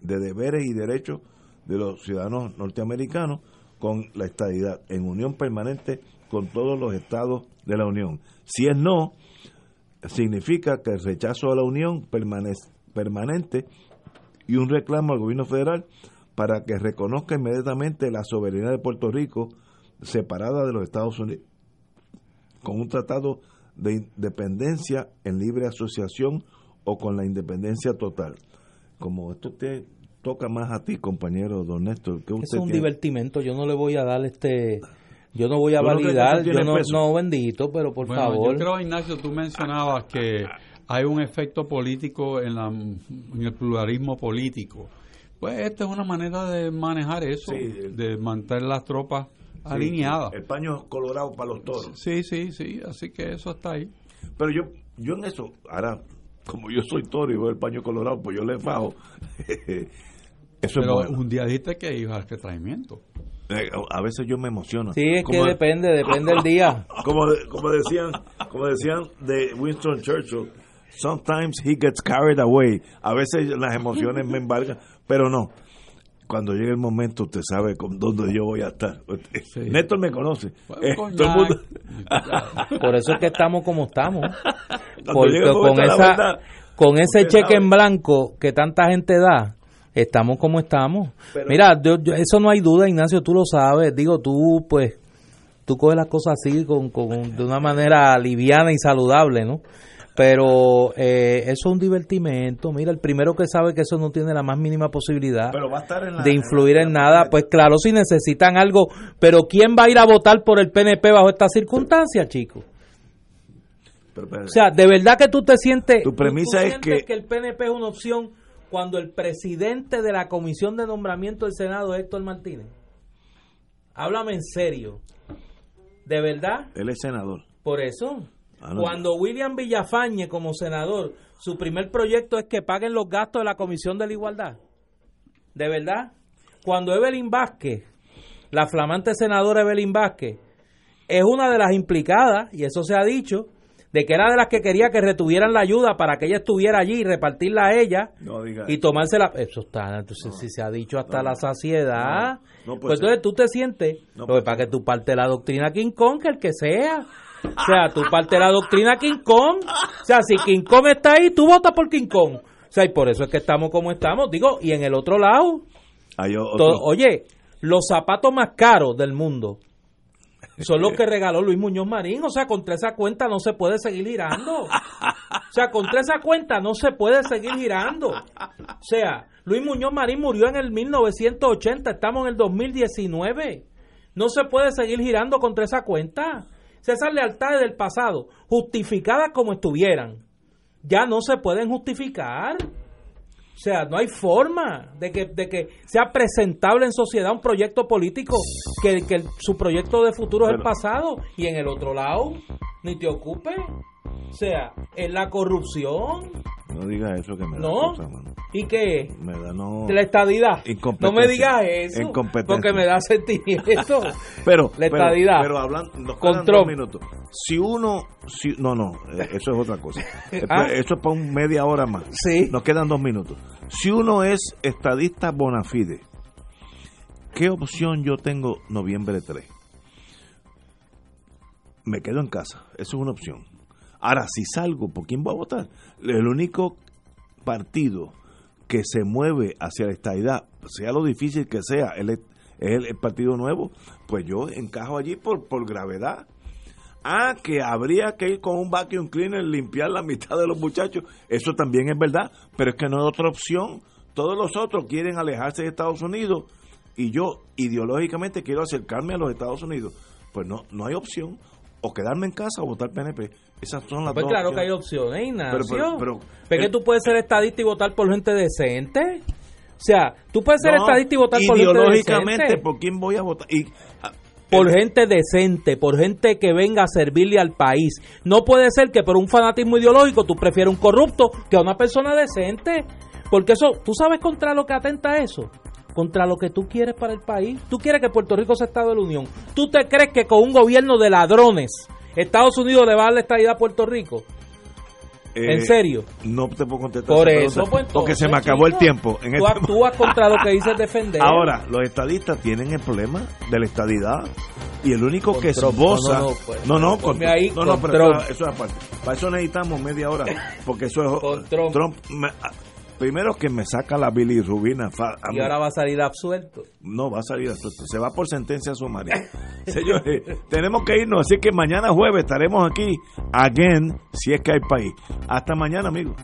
de deberes y derechos de los ciudadanos norteamericanos con la estadidad en unión permanente con todos los estados de la Unión. Si es no, significa que el rechazo a la Unión permanente y un reclamo al gobierno federal para que reconozca inmediatamente la soberanía de Puerto Rico separada de los Estados Unidos con un tratado de independencia en libre asociación o con la independencia total. Como esto te toca más a ti, compañero Don Néstor, que usted es un tiene? divertimento, yo no le voy a dar este yo no voy a validar, yo no, no bendito, pero por bueno, favor. Yo creo, Ignacio, tú mencionabas que hay un efecto político en, la, en el pluralismo político. Pues esta es una manera de manejar eso, Sí. de mantener las tropas Sí, alineadas. El paño colorado para los toros. Sí, sí, sí, así que eso está ahí. Pero yo, yo en eso, ahora, como yo soy toro y veo el paño colorado, pues yo le fajo. eso Pero es bueno. un día dijiste que ibas al retraimiento. Eh, A veces yo me emociono. Sí, es que depende, depende del día. como, como decían como decían de Winston Churchill sometimes he gets carried away a veces las emociones me embargan pero no cuando llegue el momento usted sabe con dónde yo voy a estar Sí. Néstor me conoce Eh, todo el mundo Por eso es que estamos como estamos. Porque con esa verdad, con ese cheque sabe. en blanco que tanta gente da, estamos como estamos. Pero- Mira, yo- yo- eso no hay duda, Ignacio, tú lo sabes. Digo, tú pues tú coges las cosas así con, con- de una manera liviana y saludable, ¿no? Pero eh, eso es un divertimento. Mira, el primero que sabe que eso no tiene la más mínima posibilidad pero va a estar en la de influir en nada, pues claro, si necesitan algo, pero ¿quién va a ir a votar por el PNP bajo estas circunstancias, chicos? pero, pero- O sea, de verdad que tú te sientes. Tu premisa tú es sientes que- el PNP es una opción cuando el presidente de la comisión de nombramiento del Senado es Héctor Martínez. Háblame en serio. ¿De verdad? él es senador Por eso. Ah, no. Cuando William Villafañe, como senador, su primer proyecto es que paguen los gastos de la Comisión de la Igualdad. ¿De verdad? Cuando Evelyn Vázquez, la flamante senadora Evelyn Vázquez, es una de las implicadas, y eso se ha dicho, de que era de las que quería que retuvieran la ayuda para que ella estuviera allí y repartirla a ella no y tomársela. Eso está, entonces si se ha dicho hasta la saciedad, pues ser. entonces tú te sientes, No lo que pasa que tú partes de la doctrina King Kong, que el que sea. O sea, tú partes de la doctrina King Kong. O sea, si King Kong está ahí, tú votas por King Kong. O sea, y por eso es que estamos como estamos. Digo, y en el otro lado, Hay otro- todo- oye, los zapatos más caros del mundo son los que regaló Luis Muñoz Marín. O sea, contra esa cuenta no se puede seguir girando. O sea, contra esa cuenta no se puede seguir girando. O sea, Luis Muñoz Marín murió en el 1980, estamos en el 2019. No se puede seguir girando contra esa cuenta. Esas lealtades del pasado, justificadas como estuvieran, ya no se pueden justificar. O sea, no hay forma de que, de que sea presentable en sociedad un proyecto político que, que el- su proyecto de futuro es el pasado. Y en el otro lado, ni te ocupe. O sea, es la corrupción. no diga eso que me da ¿No? cosa. ¿Y qué me da no la estadidad. No me digas eso. Porque me da sentimiento. pero La pero- estadidad. pero, hablando nos Con dos minutos si uno si, no no eh, eso es otra cosa Eh, Ah. eso es para un media hora más Sí. nos quedan dos minutos si uno es estadista bona fide qué opción yo tengo noviembre 3 me quedo en casa eso es una opción ahora si salgo por quién voy a votar el único partido que se mueve hacia la estadidad, sea lo difícil que sea, es, el partido nuevo, pues yo encajo allí por, por gravedad. Ah, que habría que ir con un vacuum cleaner, limpiar la mitad de los muchachos, eso también es verdad, pero es que no hay otra opción. Todos los otros quieren alejarse de Estados Unidos y yo ideológicamente quiero acercarme a los Estados Unidos. Pues no, no hay opción. O quedarme en casa o votar PNP. Esas son las Pues dos claro que hay opciones. opciones, Ignacio. Pero- pero- ¿Pero que tú puedes ser estadista y votar por gente decente? O sea, tú puedes ser No, estadista y votar por gente ideológicamente, decente. ¿por quién voy a votar? Y, ah, por el- gente decente, por gente que venga a servirle al país. No puede ser que por un fanatismo ideológico tú prefieras un corrupto que a una persona decente. Porque eso, ¿tú sabes contra lo que atenta eso? Contra lo que tú quieres para el país. Tú quieres que Puerto Rico sea Estado de la Unión. ¿Tú te crees que con un gobierno de ladrones Estados Unidos le va a dar la estadidad a Puerto Rico? ¿En Eh, serio? No te puedo contestar Por eso, pregunta, pues, porque se me acabó el tiempo. En Tú este- actúas contra lo que dices defender. Ahora, los estadistas tienen el problema de la estadidad y el único Con que Trump. esboza. No, no, no, pues, no, no, con- ahí no, no, pero Trump. Eso, eso es aparte. Para eso necesitamos media hora, porque eso es. Con Trump. me- primero que me saca la bilirrubina. y ahora va a salir absuelto. No, va a salir absuelto. Se va por sentencia sumaria. Señores, tenemos que irnos, así que mañana jueves estaremos aquí, again, si es que hay país. Hasta mañana, amigos.